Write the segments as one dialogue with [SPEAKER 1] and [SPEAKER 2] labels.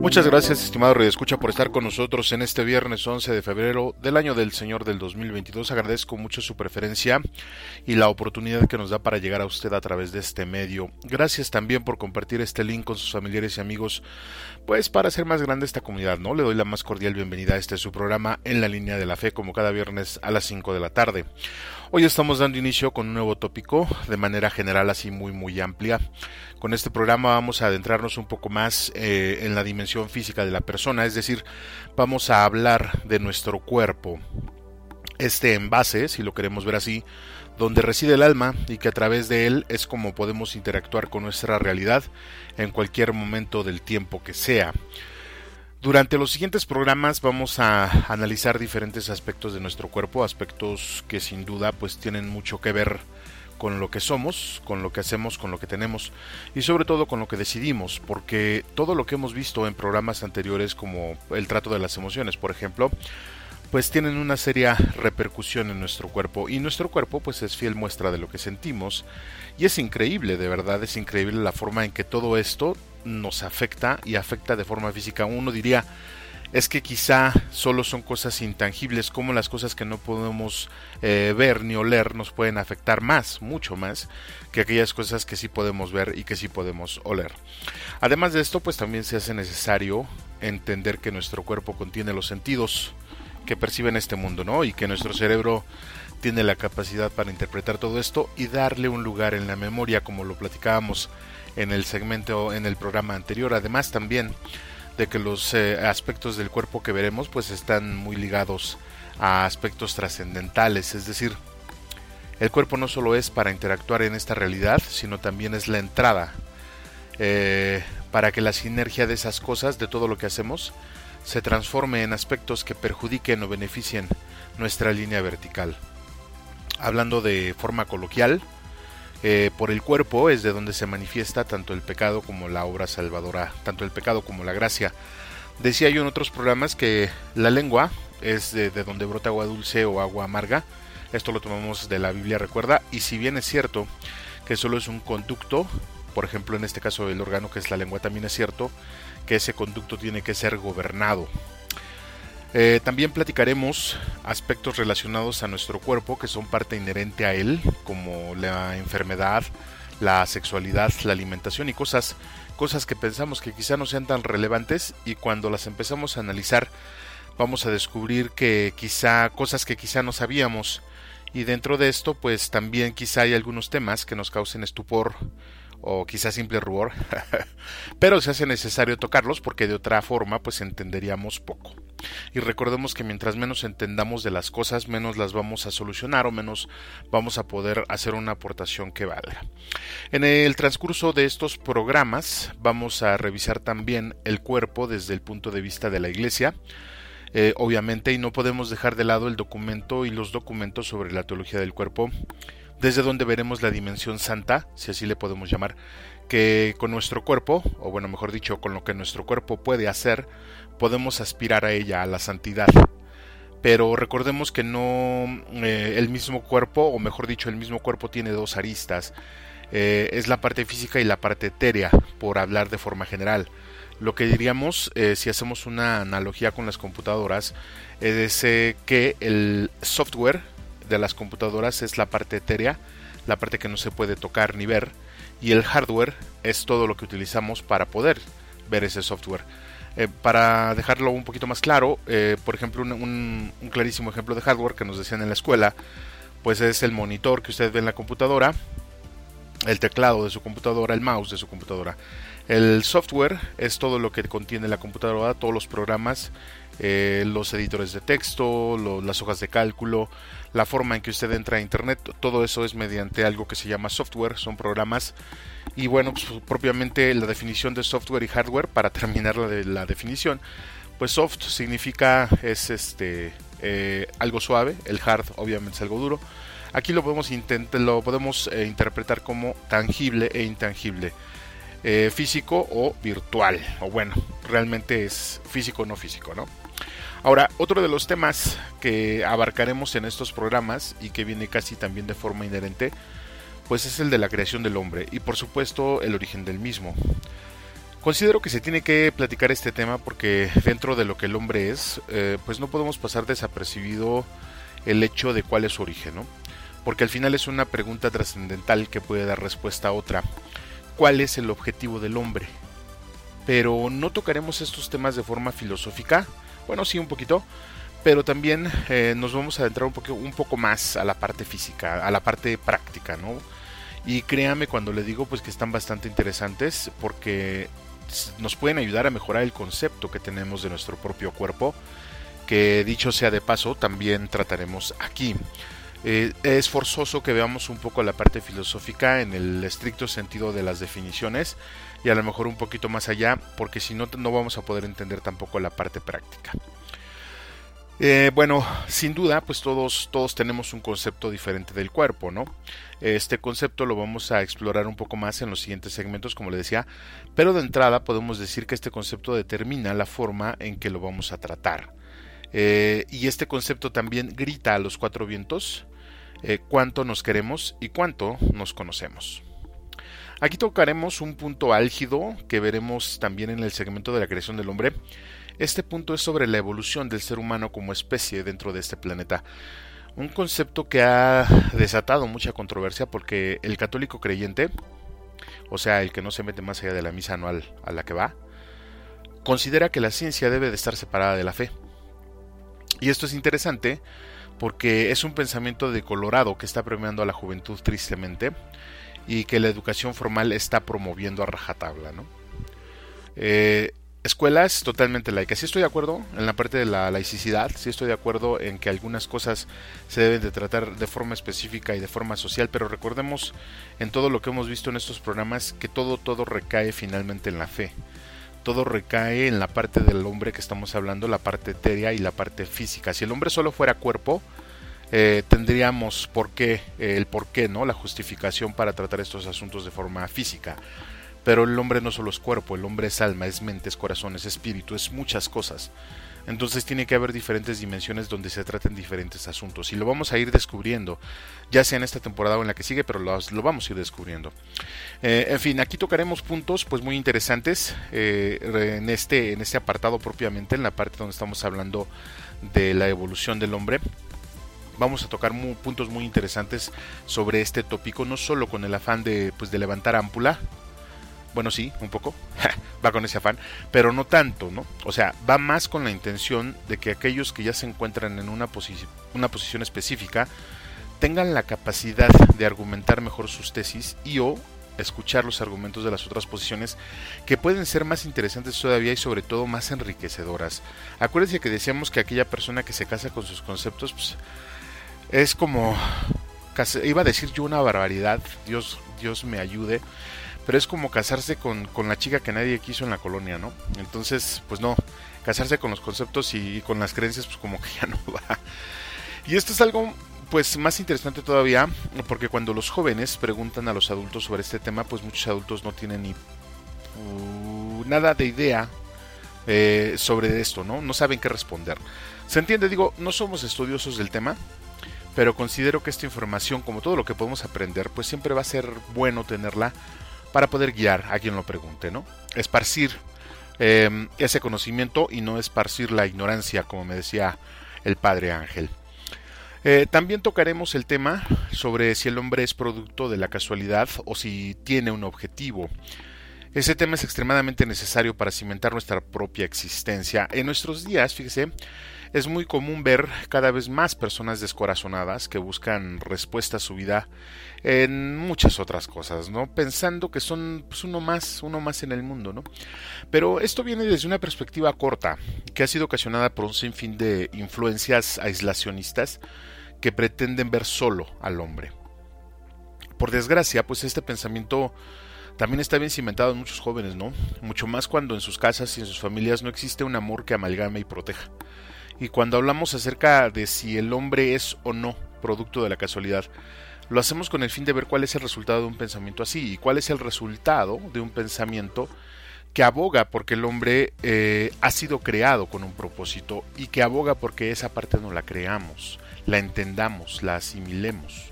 [SPEAKER 1] Muchas gracias, estimado Radio Escucha, por estar con nosotros en este viernes 11 de febrero del año del Señor del 2022. Agradezco mucho su preferencia y la oportunidad que nos da para llegar a usted a través de este medio. Gracias también por compartir este link con sus familiares y amigos, pues para hacer más grande esta comunidad, ¿no? Le doy la más cordial bienvenida a este su programa en la línea de la fe, como cada viernes a las 5 de la tarde. Hoy estamos dando inicio con un nuevo tópico, de manera general así muy muy amplia. Con este programa vamos a adentrarnos un poco más eh, en la dimensión física de la persona, es decir, vamos a hablar de nuestro cuerpo. Este envase, si lo queremos ver así, donde reside el alma y que a través de él es como podemos interactuar con nuestra realidad en cualquier momento del tiempo que sea. Durante los siguientes programas vamos a analizar diferentes aspectos de nuestro cuerpo, aspectos que sin duda pues tienen mucho que ver con lo que somos, con lo que hacemos, con lo que tenemos y sobre todo con lo que decidimos, porque todo lo que hemos visto en programas anteriores como el trato de las emociones, por ejemplo, pues tienen una seria repercusión en nuestro cuerpo y nuestro cuerpo pues es fiel muestra de lo que sentimos y es increíble, de verdad es increíble la forma en que todo esto nos afecta y afecta de forma física. Uno diría, es que quizá solo son cosas intangibles, como las cosas que no podemos eh, ver ni oler nos pueden afectar más, mucho más, que aquellas cosas que sí podemos ver y que sí podemos oler. Además de esto, pues también se hace necesario entender que nuestro cuerpo contiene los sentidos que perciben este mundo, ¿no? Y que nuestro cerebro tiene la capacidad para interpretar todo esto y darle un lugar en la memoria, como lo platicábamos en el segmento, en el programa anterior. Además también de que los eh, aspectos del cuerpo que veremos pues están muy ligados a aspectos trascendentales, es decir, el cuerpo no solo es para interactuar en esta realidad, sino también es la entrada eh, para que la sinergia de esas cosas, de todo lo que hacemos, se transforme en aspectos que perjudiquen o beneficien nuestra línea vertical. Hablando de forma coloquial, eh, por el cuerpo es de donde se manifiesta tanto el pecado como la obra salvadora, tanto el pecado como la gracia. Decía yo en otros programas que la lengua es de, donde brota agua dulce o agua amarga. Esto lo tomamos de la Biblia, recuerda. Y si bien es cierto que solo es un conducto, por ejemplo en este caso el órgano que es la lengua, también es cierto que ese conducto tiene que ser gobernado. Eh, también platicaremos aspectos relacionados a nuestro cuerpo que son parte inherente a él, como la enfermedad, la sexualidad, la alimentación y cosas, cosas que pensamos que quizá no sean tan relevantes y cuando las empezamos a analizar vamos a descubrir que quizá cosas que quizá no sabíamos y dentro de esto pues también quizá hay algunos temas que nos causen estupor o quizás simple rubor, pero se hace necesario tocarlos porque de otra forma pues entenderíamos poco. Y recordemos que mientras menos entendamos de las cosas, menos las vamos a solucionar o menos vamos a poder hacer una aportación que valga. En el transcurso de estos programas vamos a revisar también el cuerpo desde el punto de vista de la iglesia, eh, obviamente, y no podemos dejar de lado el documento y los documentos sobre la teología del cuerpo desde donde veremos la dimensión santa, si así le podemos llamar, que con nuestro cuerpo, o bueno, mejor dicho, con lo que nuestro cuerpo puede hacer, podemos aspirar a ella, a la santidad. Pero recordemos que no eh, el mismo cuerpo, o mejor dicho, el mismo cuerpo tiene dos aristas. Eh, es la parte física y la parte etérea, por hablar de forma general. Lo que diríamos, eh, si hacemos una analogía con las computadoras, es que el software de las computadoras es la parte etérea, la parte que no se puede tocar ni ver, y el hardware es todo lo que utilizamos para poder ver ese software. Eh, para dejarlo un poquito más claro, eh, por ejemplo, un, clarísimo ejemplo de hardware que nos decían en la escuela, pues es el monitor que usted ve en la computadora, el teclado de su computadora, el mouse de su computadora. El software es todo lo que contiene la computadora, todos los programas, eh, los editores de texto, las hojas de cálculo, la forma en que usted entra a Internet, todo eso es mediante algo que se llama software, son programas. Y bueno, pues, propiamente la definición de software y hardware, para terminar la, de, la definición, Pues soft significa es este eh, algo suave, el hard obviamente es algo duro. Aquí lo podemos, lo podemos eh, interpretar como tangible e intangible, eh, físico o virtual, o bueno, realmente es físico o no físico, ¿no? Ahora, otro de los temas que abarcaremos en estos programas y que viene casi también de forma inherente, pues es el de la creación del hombre y por supuesto el origen del mismo. Considero que se tiene que platicar este tema porque dentro de lo que el hombre es, eh, pues no podemos pasar desapercibido el hecho de cuál es su origen, ¿no? Porque al final es una pregunta trascendental que puede dar respuesta a otra. ¿Cuál es el objetivo del hombre? Pero no tocaremos estos temas de forma filosófica, bueno, sí un poquito, pero también eh, nos vamos a adentrar un poco, un poco más a la parte física, a la parte práctica, ¿no? Y créame cuando le digo pues que están bastante interesantes porque nos pueden ayudar a mejorar el concepto que tenemos de nuestro propio cuerpo, que dicho sea de paso, también trataremos aquí. Eh, es forzoso que veamos un poco la parte filosófica en el estricto sentido de las definiciones y a lo mejor un poquito más allá, porque si no, no vamos a poder entender tampoco la parte práctica. Eh, bueno, sin duda, pues todos, todos tenemos un concepto diferente del cuerpo, ¿no? Este concepto lo vamos a explorar un poco más en los siguientes segmentos, como le decía, pero de entrada podemos decir que este concepto determina la forma en que lo vamos a tratar. Eh, y este concepto también grita a los cuatro vientos eh, cuánto nos queremos y cuánto nos conocemos. Aquí tocaremos un punto álgido que veremos también en el segmento de la creación del hombre este punto es sobre la evolución del ser humano como especie dentro de este planeta. Un concepto que ha desatado mucha controversia porque el católico creyente, o sea, el que no se mete más allá de la misa anual a la que va, considera que la ciencia debe de estar separada de la fe. Y esto es interesante porque es un pensamiento de Colorado que está premiando a la juventud tristemente y que la educación formal está promoviendo a rajatabla, ¿no? Eh, escuelas totalmente laicas. Sí estoy de acuerdo en la parte de la laicidad, sí estoy de acuerdo en que algunas cosas se deben de tratar de forma específica y de forma social, pero recordemos en todo lo que hemos visto en estos programas que todo todo recae finalmente en la fe. Todo recae en la parte del hombre que estamos hablando, la parte etérea y la parte física. Si el hombre solo fuera cuerpo, eh, tendríamos por qué, el por qué, ¿no? La justificación para tratar estos asuntos de forma física. Pero el hombre no solo es cuerpo, el hombre es alma, es mente, es corazón, es espíritu, es muchas cosas. Entonces tiene que haber diferentes dimensiones donde se traten diferentes asuntos y lo vamos a ir descubriendo, ya sea en esta temporada o en la que sigue, pero lo, vamos a ir descubriendo. Eh, en fin, aquí tocaremos puntos pues muy interesantes eh, en, este, en este apartado propiamente, en la parte donde estamos hablando de la evolución del hombre vamos a tocar puntos muy interesantes sobre este tópico, no solo con el afán de, pues, de levantar ámpula, bueno, sí, un poco, va con ese afán, pero no tanto, ¿no? O sea, va más con la intención de que aquellos que ya se encuentran en una, una posición específica tengan la capacidad de argumentar mejor sus tesis y o escuchar los argumentos de las otras posiciones que pueden ser más interesantes todavía y sobre todo más enriquecedoras. Acuérdense que decíamos que aquella persona que se casa con sus conceptos pues, es como iba a decir yo una barbaridad, Dios Dios me ayude, pero es como casarse con, la chica que nadie quiso en la colonia, ¿no? Entonces, pues no, casarse con los conceptos y, con las creencias, pues como que ya no va. Y esto es algo pues más interesante todavía, porque cuando los jóvenes preguntan a los adultos sobre este tema, pues muchos adultos no tienen ni uh, nada de idea eh, sobre esto, ¿no? No saben qué responder. Se entiende, digo, no somos estudiosos del tema, pero considero que esta información, como todo lo que podemos aprender, pues siempre va a ser bueno tenerla para poder guiar a quien lo pregunte, ¿no? Esparcir em, ese conocimiento y no esparcir la ignorancia, como me decía el padre Ángel. Eh, también tocaremos el tema sobre si el hombre es producto de la casualidad o si tiene un objetivo. Ese tema es extremadamente necesario para cimentar nuestra propia existencia. En nuestros días, fíjese, es muy común ver cada vez más personas descorazonadas que buscan respuesta a su vida en muchas otras cosas, ¿no? Pensando que son pues, uno más, uno más en el mundo, ¿no? Pero esto viene desde una perspectiva corta, que ha sido ocasionada por un sinfín de influencias aislacionistas que pretenden ver solo al hombre. Por desgracia, pues este pensamiento también está bien cimentado en muchos jóvenes, ¿no? Mucho más cuando en sus casas y en sus familias no existe un amor que amalgame y proteja. Y cuando hablamos acerca de si el hombre es o no producto de la casualidad, lo hacemos con el fin de ver cuál es el resultado de un pensamiento así y cuál es el resultado de un pensamiento que aboga porque el hombre eh, ha sido creado con un propósito y que aboga porque esa parte no la creamos, la entendamos, la asimilemos.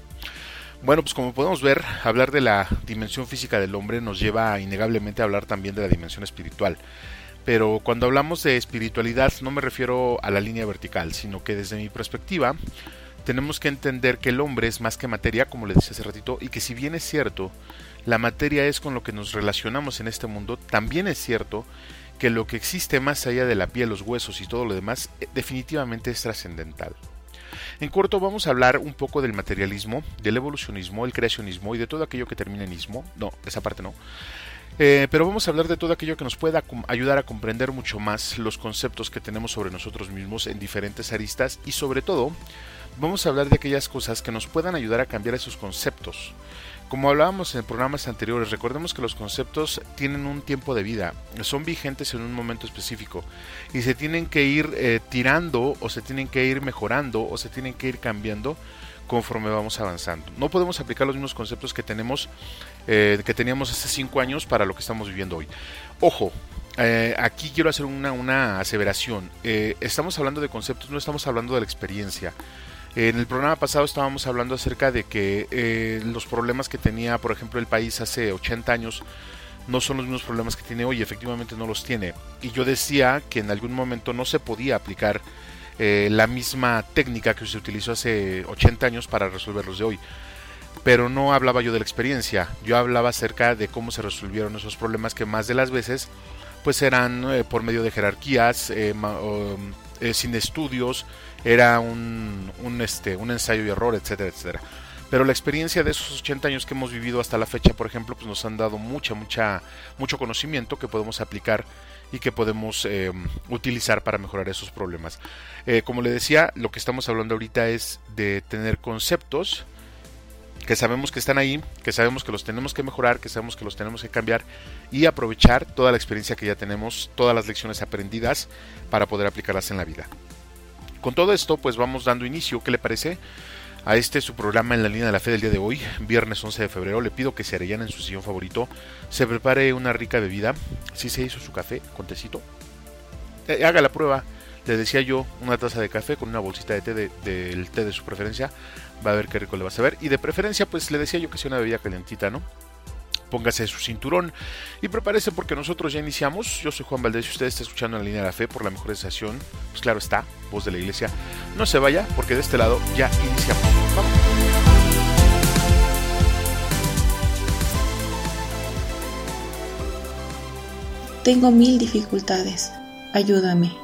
[SPEAKER 1] Bueno, pues como podemos ver, hablar de la dimensión física del hombre nos lleva innegablemente a hablar también de la dimensión espiritual. Pero cuando hablamos de espiritualidad no me refiero a la línea vertical, sino que desde mi perspectiva tenemos que entender que el hombre es más que materia, como le decía hace ratito, y que si bien es cierto, la materia es con lo que nos relacionamos en este mundo, también es cierto que lo que existe más allá de la piel, los huesos y todo lo demás eh, definitivamente es trascendental. En corto vamos a hablar un poco del materialismo, del evolucionismo, el creacionismo y de todo aquello que termina en ismo. No, esa parte no. Eh, pero vamos a hablar de todo aquello que nos pueda ayudar a comprender mucho más los conceptos que tenemos sobre nosotros mismos en diferentes aristas y sobre todo vamos a hablar de aquellas cosas que nos puedan ayudar a cambiar esos conceptos. Como hablábamos en programas anteriores, recordemos que los conceptos tienen un tiempo de vida, son vigentes en un momento específico y se tienen que ir eh, tirando o se tienen que ir mejorando o se tienen que ir cambiando conforme vamos avanzando. No podemos aplicar los mismos conceptos que tenemos, eh, que teníamos hace cinco años para lo que estamos viviendo hoy. Ojo, eh, aquí quiero hacer una, una aseveración. estamos hablando de conceptos, no estamos hablando de la experiencia. En el programa pasado estábamos hablando acerca de que eh, los problemas que tenía, por ejemplo, el país hace 80 años no son los mismos problemas que tiene hoy, efectivamente no los tiene. Y yo decía que en algún momento no se podía aplicar eh, la misma técnica que se utilizó hace 80 años para resolverlos de hoy. Pero no hablaba yo de la experiencia, yo hablaba acerca de cómo se resolvieron esos problemas que más de las veces pues eran eh, por medio de jerarquías, sin estudios, era un, un, este, un ensayo y error, etcétera, etcétera. Pero la experiencia de esos 80 años que hemos vivido hasta la fecha, por ejemplo, pues nos han dado mucha, mucha, mucho conocimiento que podemos aplicar y que podemos eh, utilizar para mejorar esos problemas. Eh, como le decía, lo que estamos hablando ahorita es de tener conceptos que sabemos que están ahí, que sabemos que los tenemos que mejorar, que sabemos que los tenemos que cambiar y aprovechar toda la experiencia que ya tenemos, todas las lecciones aprendidas para poder aplicarlas en la vida. Con todo esto, pues vamos dando inicio, ¿qué le parece? A este su programa en la línea de la fe del día de hoy, viernes 11 de febrero. Le pido que se arellane en su sillón favorito, se prepare una rica bebida. Si se hizo su café con tecito, eh, haga la prueba. Le decía yo, una taza de café con una bolsita de té del té de su preferencia. Va a ver qué rico le va a saber. Y de preferencia, pues le decía yo que sea una bebida calientita, ¿no? póngase su cinturón y prepárese porque nosotros ya iniciamos. Yo soy Juan Valdés y usted está escuchando en la línea de la fe por la mejor estación. Pues claro está, voz de la iglesia. No se vaya porque de este lado ya iniciamos. Vamos.
[SPEAKER 2] Tengo mil dificultades, ayúdame.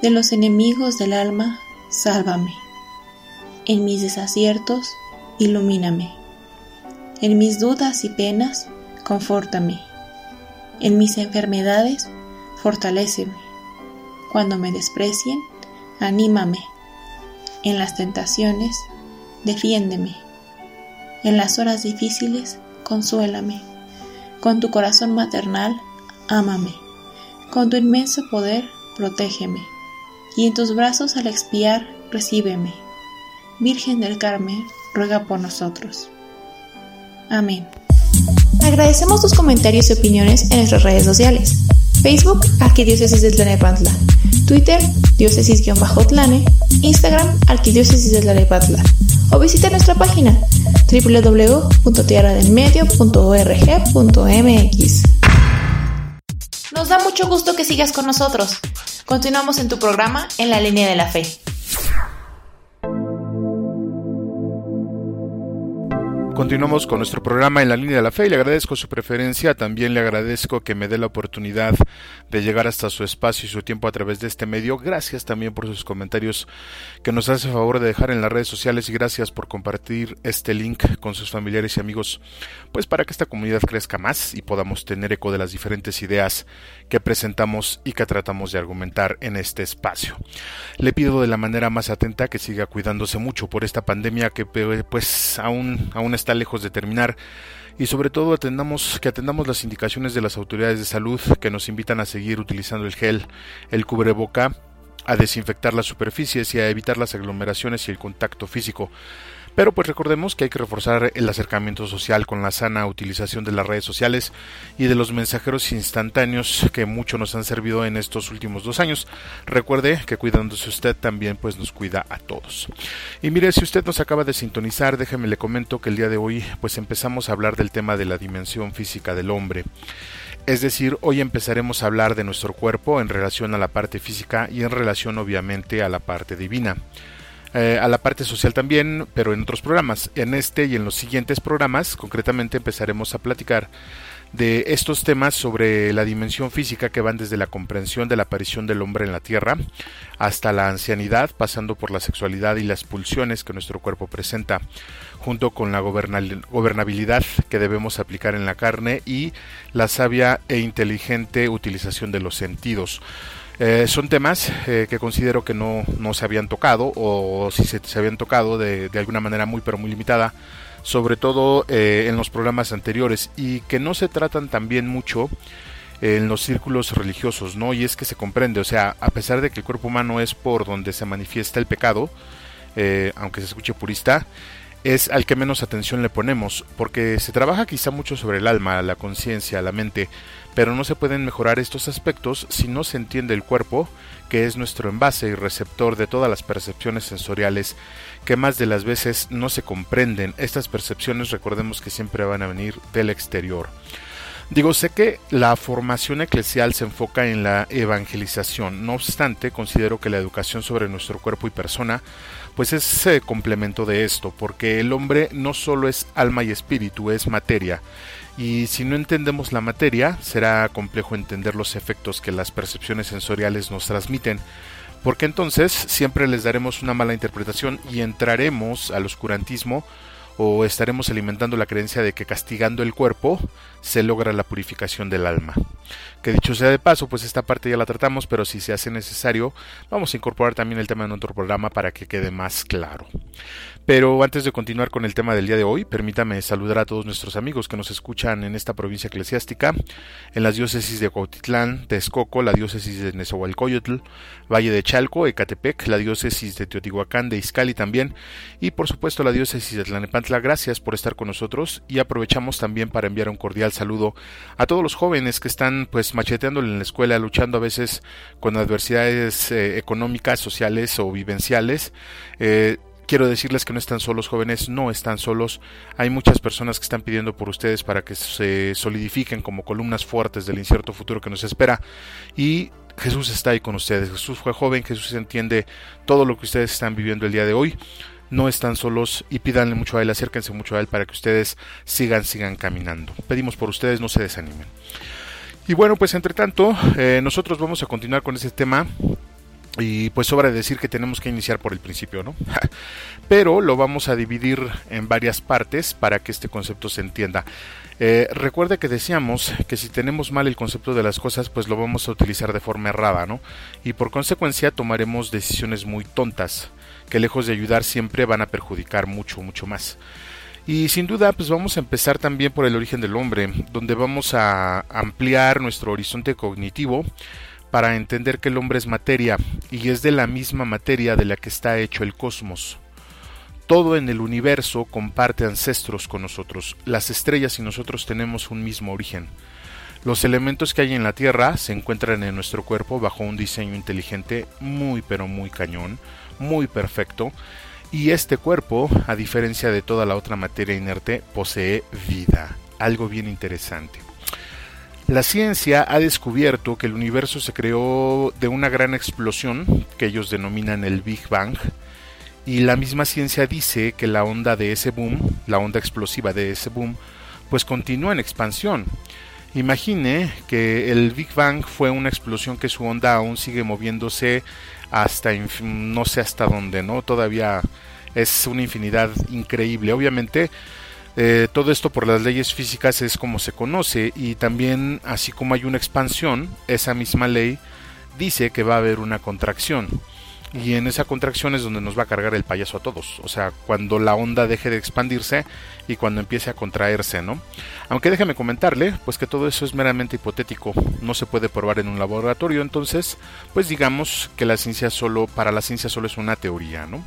[SPEAKER 2] De los enemigos del alma, sálvame. En mis desaciertos, ilumíname. En mis dudas y penas, confórtame. En mis enfermedades, fortaléceme. Cuando me desprecien, anímame. En las tentaciones, defiéndeme. En las horas difíciles, consuélame. Con tu corazón maternal, ámame. Con tu inmenso poder, protégeme. Y en tus brazos al expiar, recíbeme. Virgen del Carmen, ruega por nosotros. Amén. Agradecemos tus comentarios y opiniones en nuestras redes sociales. Facebook, Arquidiócesis de Tlanepantla. Twitter, diócesis-tlane. Instagram, Arquidiócesis de Tlanepantla. O visita nuestra página www.tierradelmedio.org.mx. Nos da mucho gusto que sigas con nosotros. Continuamos en tu programa En la línea de la fe.
[SPEAKER 1] Continuamos con nuestro programa en la línea de la fe y le agradezco su preferencia. También le agradezco que me dé la oportunidad de llegar hasta su espacio y su tiempo a través de este medio. Gracias también por sus comentarios que nos hace favor de dejar en las redes sociales y gracias por compartir este link con sus familiares y amigos, pues para que esta comunidad crezca más y podamos tener eco de las diferentes ideas que presentamos y que tratamos de argumentar en este espacio. Le pido de la manera más atenta que siga cuidándose mucho por esta pandemia que pues aún, aún está lejos de terminar y sobre todo atendamos, que atendamos las indicaciones de las autoridades de salud que nos invitan a seguir utilizando el gel, el cubreboca, a desinfectar las superficies y a evitar las aglomeraciones y el contacto físico. Pero pues recordemos que hay que reforzar el acercamiento social con la sana utilización de las redes sociales y de los mensajeros instantáneos que mucho nos han servido en estos últimos dos años. Recuerde que cuidándose usted también pues nos cuida a todos. Y mire, si usted nos acaba de sintonizar, déjeme le comento que el día de hoy pues empezamos a hablar del tema de la dimensión física del hombre. Es decir, hoy empezaremos a hablar de nuestro cuerpo en relación a la parte física y en relación obviamente a la parte divina. Eh, a la parte social también, pero en otros programas. En este y en los siguientes programas, concretamente empezaremos a platicar de estos temas sobre la dimensión física que van desde la comprensión de la aparición del hombre en la Tierra hasta la ancianidad, pasando por la sexualidad y las pulsiones que nuestro cuerpo presenta, junto con la gobernabilidad que debemos aplicar en la carne y la sabia e inteligente utilización de los sentidos. Eh, son temas eh, que considero que no, no, se habían tocado o si se, se habían tocado de, de, alguna manera muy pero muy limitada, sobre todo eh, en los programas anteriores y que no se tratan también mucho en los círculos religiosos, ¿no? Y es que se comprende, o sea, a pesar de que el cuerpo humano es por donde se manifiesta el pecado, aunque se escuche purista, es al que menos atención le ponemos, porque se trabaja quizá mucho sobre el alma, la conciencia, la mente, pero no se pueden mejorar estos aspectos si no se entiende el cuerpo, que es nuestro envase y receptor de todas las percepciones sensoriales que más de las veces no se comprenden. Estas percepciones recordemos que siempre van a venir del exterior. Digo, sé que la formación eclesial se enfoca en la evangelización, no obstante, considero que la educación sobre nuestro cuerpo y persona pues es complemento de esto, porque el hombre no solo es alma y espíritu, es materia, y si no entendemos la materia, será complejo entender los efectos que las percepciones sensoriales nos transmiten, porque entonces siempre les daremos una mala interpretación y entraremos al oscurantismo o estaremos alimentando la creencia de que castigando el cuerpo se logra la purificación del alma. Que dicho sea de paso, pues esta parte ya la tratamos, pero si se hace necesario, vamos a incorporar también el tema en otro programa para que quede más claro. Pero antes de continuar con el tema del día de hoy, permítame saludar a todos nuestros amigos que nos escuchan en esta provincia eclesiástica, en las diócesis de Cuautitlán, Texcoco, la diócesis de Nezahualcóyotl, Valle de Chalco, Ecatepec, la diócesis de Teotihuacán, de Izcali también, y por supuesto la diócesis de Tlanepantla. Gracias por estar con nosotros y aprovechamos también para enviar un cordial saludo a todos los jóvenes que están pues macheteando en la escuela, luchando a veces con adversidades eh, económicas, sociales o vivenciales. Eh, quiero decirles que no están solos, jóvenes, no están solos. Hay muchas personas que están pidiendo por ustedes para que se solidifiquen como columnas fuertes del incierto futuro que nos espera. Y Jesús está ahí con ustedes. Jesús fue joven, Jesús entiende todo lo que ustedes están viviendo el día de hoy. No están solos y pídanle mucho a Él, acérquense mucho a Él para que ustedes sigan, sigan caminando. Pedimos por ustedes, no se desanimen. Y bueno, pues entre tanto, eh, nosotros vamos a continuar con este tema y pues sobra decir que tenemos que iniciar por el principio, ¿no? Pero lo vamos a dividir en varias partes para que este concepto se entienda. Eh, recuerde que decíamos que si tenemos mal el concepto de las cosas, pues lo vamos a utilizar de forma errada, ¿no? Y por consecuencia tomaremos decisiones muy tontas, que lejos de ayudar siempre van a perjudicar mucho, mucho más. Y sin duda, pues vamos a empezar también por el origen del hombre, donde vamos a ampliar nuestro horizonte cognitivo para entender que el hombre es materia y es de la misma materia de la que está hecho el cosmos. Todo en el universo comparte ancestros con nosotros. Las estrellas y nosotros tenemos un mismo origen. Los elementos que hay en la Tierra se encuentran en nuestro cuerpo bajo un diseño inteligente muy pero muy cañón, muy perfecto, y este cuerpo, a diferencia de toda la otra materia inerte, posee vida, algo bien interesante. La ciencia ha descubierto que el universo se creó de una gran explosión que ellos denominan el Big Bang y la misma ciencia dice que la onda de ese boom, la onda explosiva de ese boom, pues continúa en expansión. Imagine que el Big Bang fue una explosión que su onda aún sigue moviéndose hasta no sé hasta dónde, ¿no? Todavía es una infinidad increíble. Obviamente eh, todo esto por las leyes físicas es como se conoce y también así como hay una expansión, esa misma ley dice que va a haber una contracción. Y en esa contracción es donde nos va a cargar el payaso a todos. O sea, cuando la onda deje de expandirse y cuando empiece a contraerse, ¿no? Aunque déjeme comentarle, pues que todo eso es meramente hipotético, no se puede probar en un laboratorio, entonces, pues digamos que la ciencia solo, para la ciencia solo es una teoría, ¿no?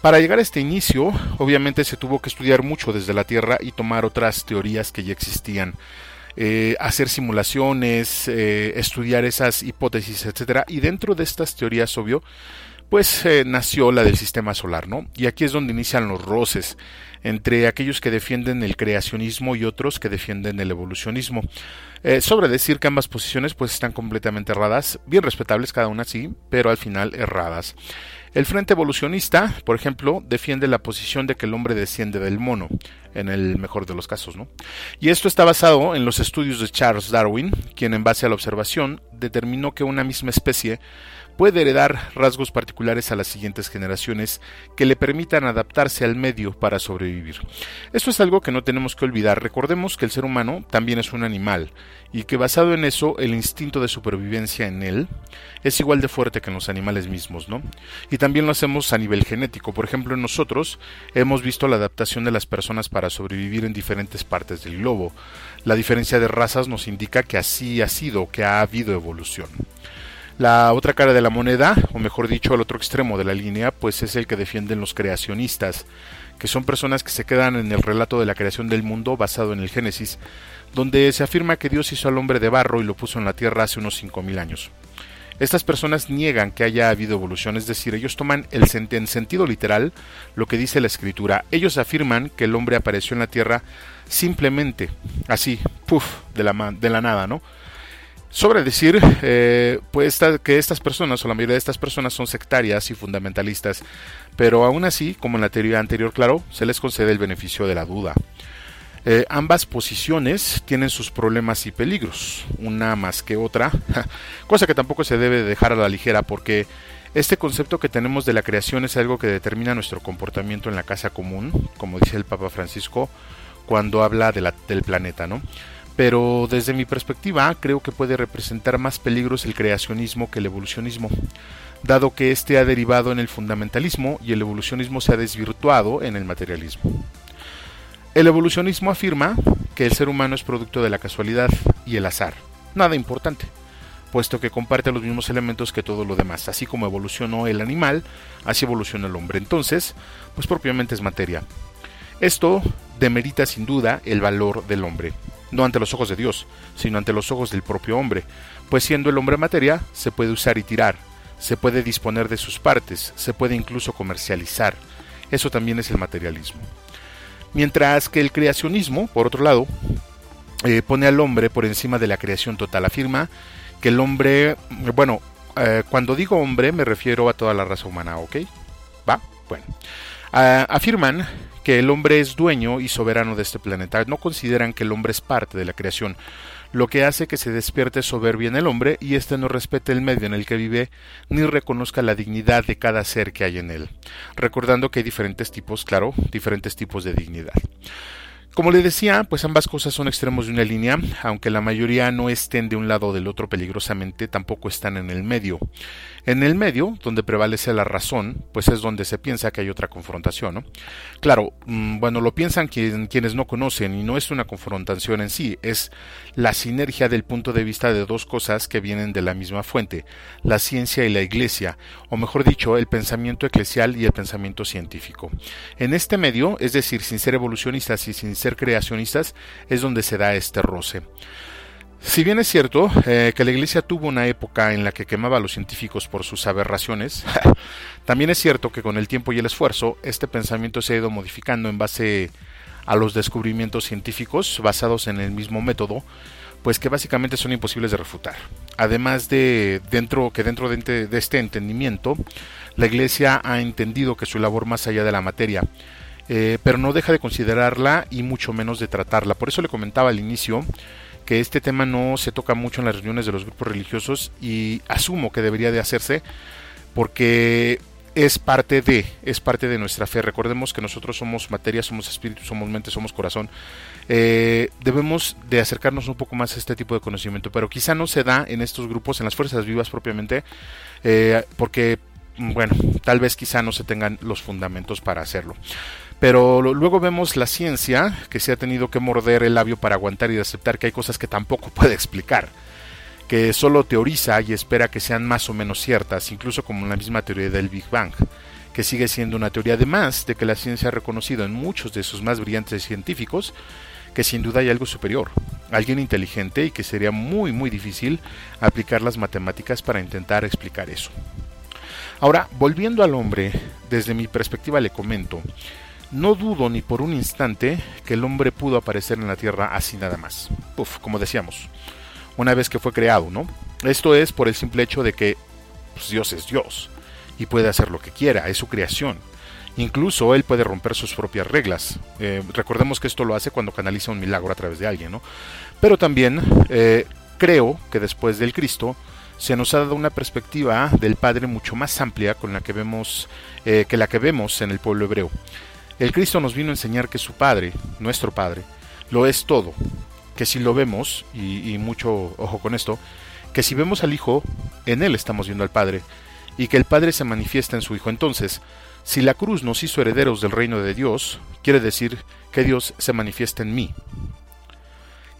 [SPEAKER 1] Para llegar a este inicio, obviamente se tuvo que estudiar mucho desde la Tierra y tomar otras teorías que ya existían. Eh, hacer simulaciones, eh, estudiar esas hipótesis, etcétera. Y dentro de estas teorías, obvio, pues eh, nació la del sistema solar, ¿no? Y aquí es donde inician los roces entre aquellos que defienden el creacionismo y otros que defienden el evolucionismo. sobre decir que ambas posiciones pues están completamente erradas, bien respetables cada una sí, pero al final erradas. El Frente Evolucionista, por ejemplo, defiende la posición de que el hombre desciende del mono, en el mejor de los casos, ¿no? Y esto está basado en los estudios de Charles Darwin, quien en base a la observación determinó que una misma especie puede heredar rasgos particulares a las siguientes generaciones que le permitan adaptarse al medio para sobrevivir. Esto es algo que no tenemos que olvidar. Recordemos que el ser humano también es un animal y que basado en eso el instinto de supervivencia en él es igual de fuerte que en los animales mismos, ¿no? Y también lo hacemos a nivel genético. Por ejemplo, nosotros hemos visto la adaptación de las personas para sobrevivir en diferentes partes del globo. La diferencia de razas nos indica que así ha sido, que ha habido evolución. La otra cara de la moneda, o mejor dicho, el otro extremo de la línea, pues es el que defienden los creacionistas, que son personas que se quedan en el relato de la creación del mundo basado en el Génesis, donde se afirma que Dios hizo al hombre de barro y lo puso en la tierra hace unos 5.000 años. Estas personas niegan que haya habido evolución, es decir, ellos toman el en sentido literal lo que dice la escritura. Ellos afirman que el hombre apareció en la tierra simplemente, así, puff, de la, de la nada, ¿no? Sobre decir eh, pues que estas personas, o la mayoría de estas personas, son sectarias y fundamentalistas, pero aún así, como en la teoría anterior, claro, se les concede el beneficio de la duda. Eh, ambas posiciones tienen sus problemas y peligros, una más que otra, cosa que tampoco se debe dejar a la ligera porque este concepto que tenemos de la creación es algo que determina nuestro comportamiento en la casa común, como dice el Papa Francisco cuando habla de la, del planeta, ¿no? Pero desde mi perspectiva creo que puede representar más peligros el creacionismo que el evolucionismo, dado que éste ha derivado en el fundamentalismo y el evolucionismo se ha desvirtuado en el materialismo. El evolucionismo afirma que el ser humano es producto de la casualidad y el azar, nada importante, puesto que comparte los mismos elementos que todo lo demás, así como evolucionó el animal, así evoluciona el hombre, entonces, pues propiamente es materia. Esto demerita sin duda el valor del hombre, no ante los ojos de Dios, sino ante los ojos del propio hombre, pues siendo el hombre materia, se puede usar y tirar, se puede disponer de sus partes, se puede incluso comercializar. Eso también es el materialismo. Mientras que el creacionismo, por otro lado, eh, pone al hombre por encima de la creación total, afirma que el hombre, bueno, eh, cuando digo hombre me refiero a toda la raza humana, ¿ok? ¿Va? Bueno. Ah, afirman que el hombre es dueño y soberano de este planeta. No consideran que el hombre es parte de la creación, lo que hace que se despierte soberbia en el hombre y éste no respete el medio en el que vive ni reconozca la dignidad de cada ser que hay en él. Recordando que hay diferentes tipos, claro, diferentes tipos de dignidad. Como le decía, pues ambas cosas son extremos de una línea, aunque la mayoría no estén de un lado o del otro peligrosamente, tampoco están en el medio. En el medio, donde prevalece la razón, pues es donde se piensa que hay otra confrontación, ¿no? Claro, mm, bueno, lo piensan quienes no conocen y no es una confrontación en sí, es la sinergia del punto de vista de dos cosas que vienen de la misma fuente, la ciencia y la iglesia, o mejor dicho, el pensamiento eclesial y el pensamiento científico. En este medio, es decir, sin ser evolucionistas y sin ser creacionistas, es donde se da este roce. Si bien es cierto eh, que la Iglesia tuvo una época en la que quemaba a los científicos por sus aberraciones, también es cierto que con el tiempo y el esfuerzo este pensamiento se ha ido modificando en base a los descubrimientos científicos basados en el mismo método, pues que básicamente son imposibles de refutar. Además de dentro que dentro de, este entendimiento, la Iglesia ha entendido que su labor más allá de la materia, eh, pero no deja de considerarla y mucho menos de tratarla. Por eso le comentaba al inicio que este tema no se toca mucho en las reuniones de los grupos religiosos y asumo que debería de hacerse porque es parte de, es parte de nuestra fe. Recordemos que nosotros somos materia, somos espíritu, somos mente, somos corazón. Eh, debemos de acercarnos un poco más a este tipo de conocimiento, pero quizá no se da en estos grupos, en las fuerzas vivas propiamente, eh, porque bueno, tal vez quizá no se tengan los fundamentos para hacerlo. Pero luego vemos la ciencia que se ha tenido que morder el labio para aguantar y aceptar que hay cosas que tampoco puede explicar, que solo teoriza y espera que sean más o menos ciertas, incluso como la misma teoría del Big Bang, que sigue siendo una teoría además de que la ciencia ha reconocido en muchos de sus más brillantes científicos que sin duda hay algo superior, alguien inteligente y que sería muy muy difícil aplicar las matemáticas para intentar explicar eso. Ahora, volviendo al hombre, desde mi perspectiva le comento, no dudo ni por un instante que el hombre pudo aparecer en la Tierra así nada más. Uf, como decíamos, una vez que fue creado, ¿no? Esto es por el simple hecho de que pues, Dios es Dios y puede hacer lo que quiera, es su creación. Incluso él puede romper sus propias reglas. Eh, recordemos que esto lo hace cuando canaliza un milagro a través de alguien, ¿no? Pero también eh, creo que después del Cristo se nos ha dado una perspectiva del Padre mucho más amplia con la que vemos eh, que la que vemos en el pueblo hebreo. El Cristo nos vino a enseñar que su Padre, nuestro Padre, lo es todo, que si lo vemos, y, mucho ojo con esto, que si vemos al Hijo, en Él estamos viendo al Padre, y que el Padre se manifiesta en su Hijo. Entonces, si la cruz nos hizo herederos del reino de Dios, quiere decir que Dios se manifiesta en mí.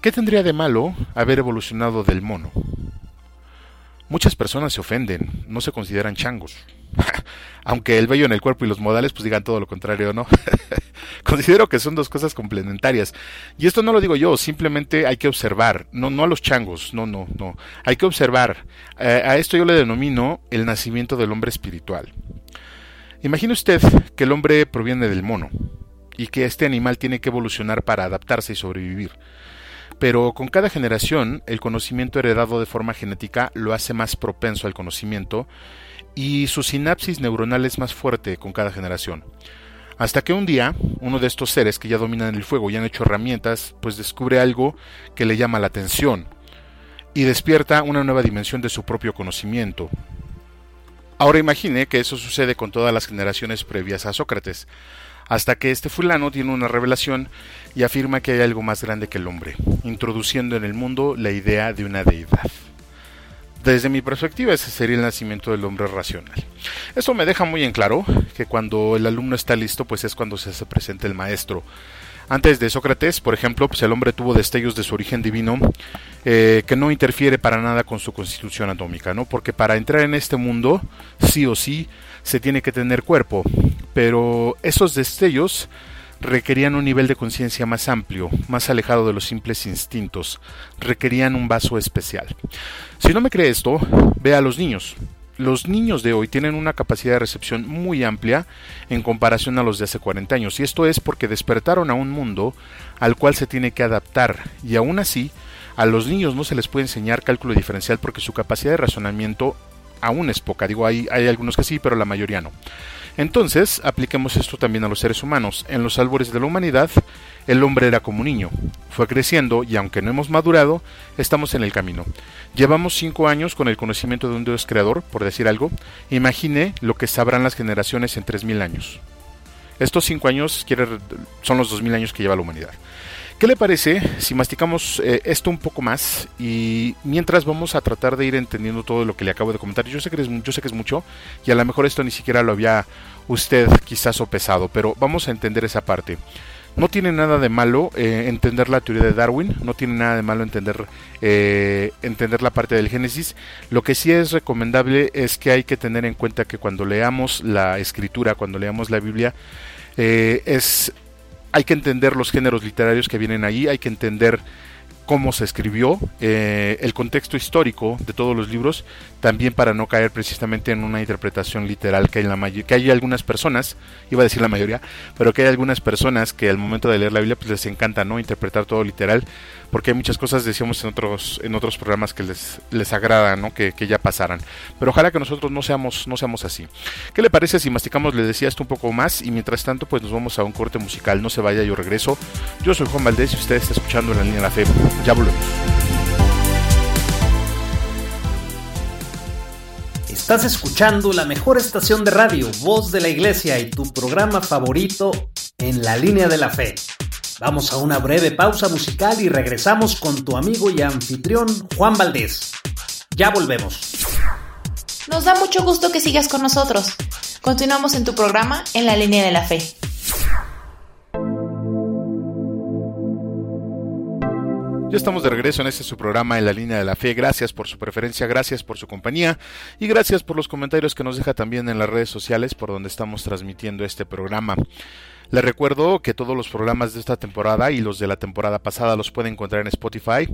[SPEAKER 1] ¿Qué tendría de malo haber evolucionado del mono? Muchas personas se ofenden, no se consideran changos. Aunque el vello en el cuerpo y los modales pues digan todo lo contrario, ¿no? Considero que son dos cosas complementarias. Y esto no lo digo yo, simplemente hay que observar, no, no a los changos, no, no, no. Hay que observar. Eh, a esto yo le denomino el nacimiento del hombre espiritual. Imagine usted que el hombre proviene del mono y que este animal tiene que evolucionar para adaptarse y sobrevivir pero con cada generación el conocimiento heredado de forma genética lo hace más propenso al conocimiento y su sinapsis neuronal es más fuerte con cada generación. Hasta que un día, uno de estos seres que ya dominan el fuego y han hecho herramientas, pues descubre algo que le llama la atención y despierta una nueva dimensión de su propio conocimiento. Ahora imagine que eso sucede con todas las generaciones previas a Sócrates hasta que este fulano tiene una revelación y afirma que hay algo más grande que el hombre, introduciendo en el mundo la idea de una deidad. Desde mi perspectiva ese sería el nacimiento del hombre racional. Esto me deja muy en claro que cuando el alumno está listo pues es cuando se hace presente el maestro. Antes de Sócrates, por ejemplo, pues el hombre tuvo destellos de su origen divino eh, que no interfiere para nada con su constitución atómica, ¿no? Porque para entrar en este mundo, sí o sí, se tiene que tener cuerpo, pero esos destellos requerían un nivel de conciencia más amplio, más alejado de los simples instintos, requerían un vaso especial. Si no me cree esto, ve a los niños. Los niños de hoy tienen una capacidad de recepción muy amplia en comparación a los de hace 40 años, y esto es porque despertaron a un mundo al cual se tiene que adaptar, y aún así, a los niños no se les puede enseñar cálculo diferencial porque su capacidad de razonamiento aún es poca. Digo, hay, hay algunos que sí, pero la mayoría no. Entonces, apliquemos esto también a los seres humanos. En los albores de la humanidad, el hombre era como un niño. Fue creciendo y aunque no hemos madurado, estamos en el camino. Llevamos cinco años con el conocimiento de un Dios creador, por decir algo. Imagine lo que sabrán las generaciones en tres mil años. Estos cinco años son los dos mil años que lleva la humanidad. ¿Qué le parece si masticamos eh, esto un poco más y mientras vamos a tratar de ir entendiendo todo lo que le acabo de comentar? Yo sé que es, mucho y a lo mejor esto ni siquiera lo había usted quizás sopesado, pero vamos a entender esa parte. No tiene nada de malo eh, entender la teoría de Darwin, no tiene nada de malo entender, eh, entender la parte del Génesis. Lo que sí es recomendable es que hay que tener en cuenta que cuando leamos la escritura, cuando leamos la Biblia, es hay que entender los géneros literarios que vienen ahí, hay que entender cómo se escribió, eh, el contexto histórico de todos los libros, también para no caer precisamente en una interpretación literal que hay, en la que hay algunas personas, iba a decir la mayoría, pero que hay algunas personas que al momento de leer la Biblia pues les encanta no interpretar todo literal, porque hay muchas cosas, decíamos en otros, en otros programas que les, les agrada ¿no? que, que ya pasaran. Pero ojalá que nosotros no seamos, no seamos así. ¿Qué le parece si masticamos, le decía esto un poco más y mientras tanto pues nos vamos a un corte musical, no se vaya, yo regreso. Yo soy Juan Valdés y usted está escuchando en la línea de la fe. Ya volvemos.
[SPEAKER 3] Estás escuchando la mejor estación de radio, Voz de la Iglesia y tu programa favorito en la línea de la fe. Vamos a una breve pausa musical y regresamos con tu amigo y anfitrión Juan Valdés. Ya volvemos.
[SPEAKER 2] Nos da mucho gusto que sigas con nosotros. Continuamos en tu programa En la línea de la fe.
[SPEAKER 1] Ya estamos de regreso en este su programa en la línea de la fe. Gracias por su preferencia, gracias por su compañía y gracias por los comentarios que nos deja también en las redes sociales por donde estamos transmitiendo este programa. Les recuerdo que todos los programas de esta temporada y los de la temporada pasada los pueden encontrar en Spotify.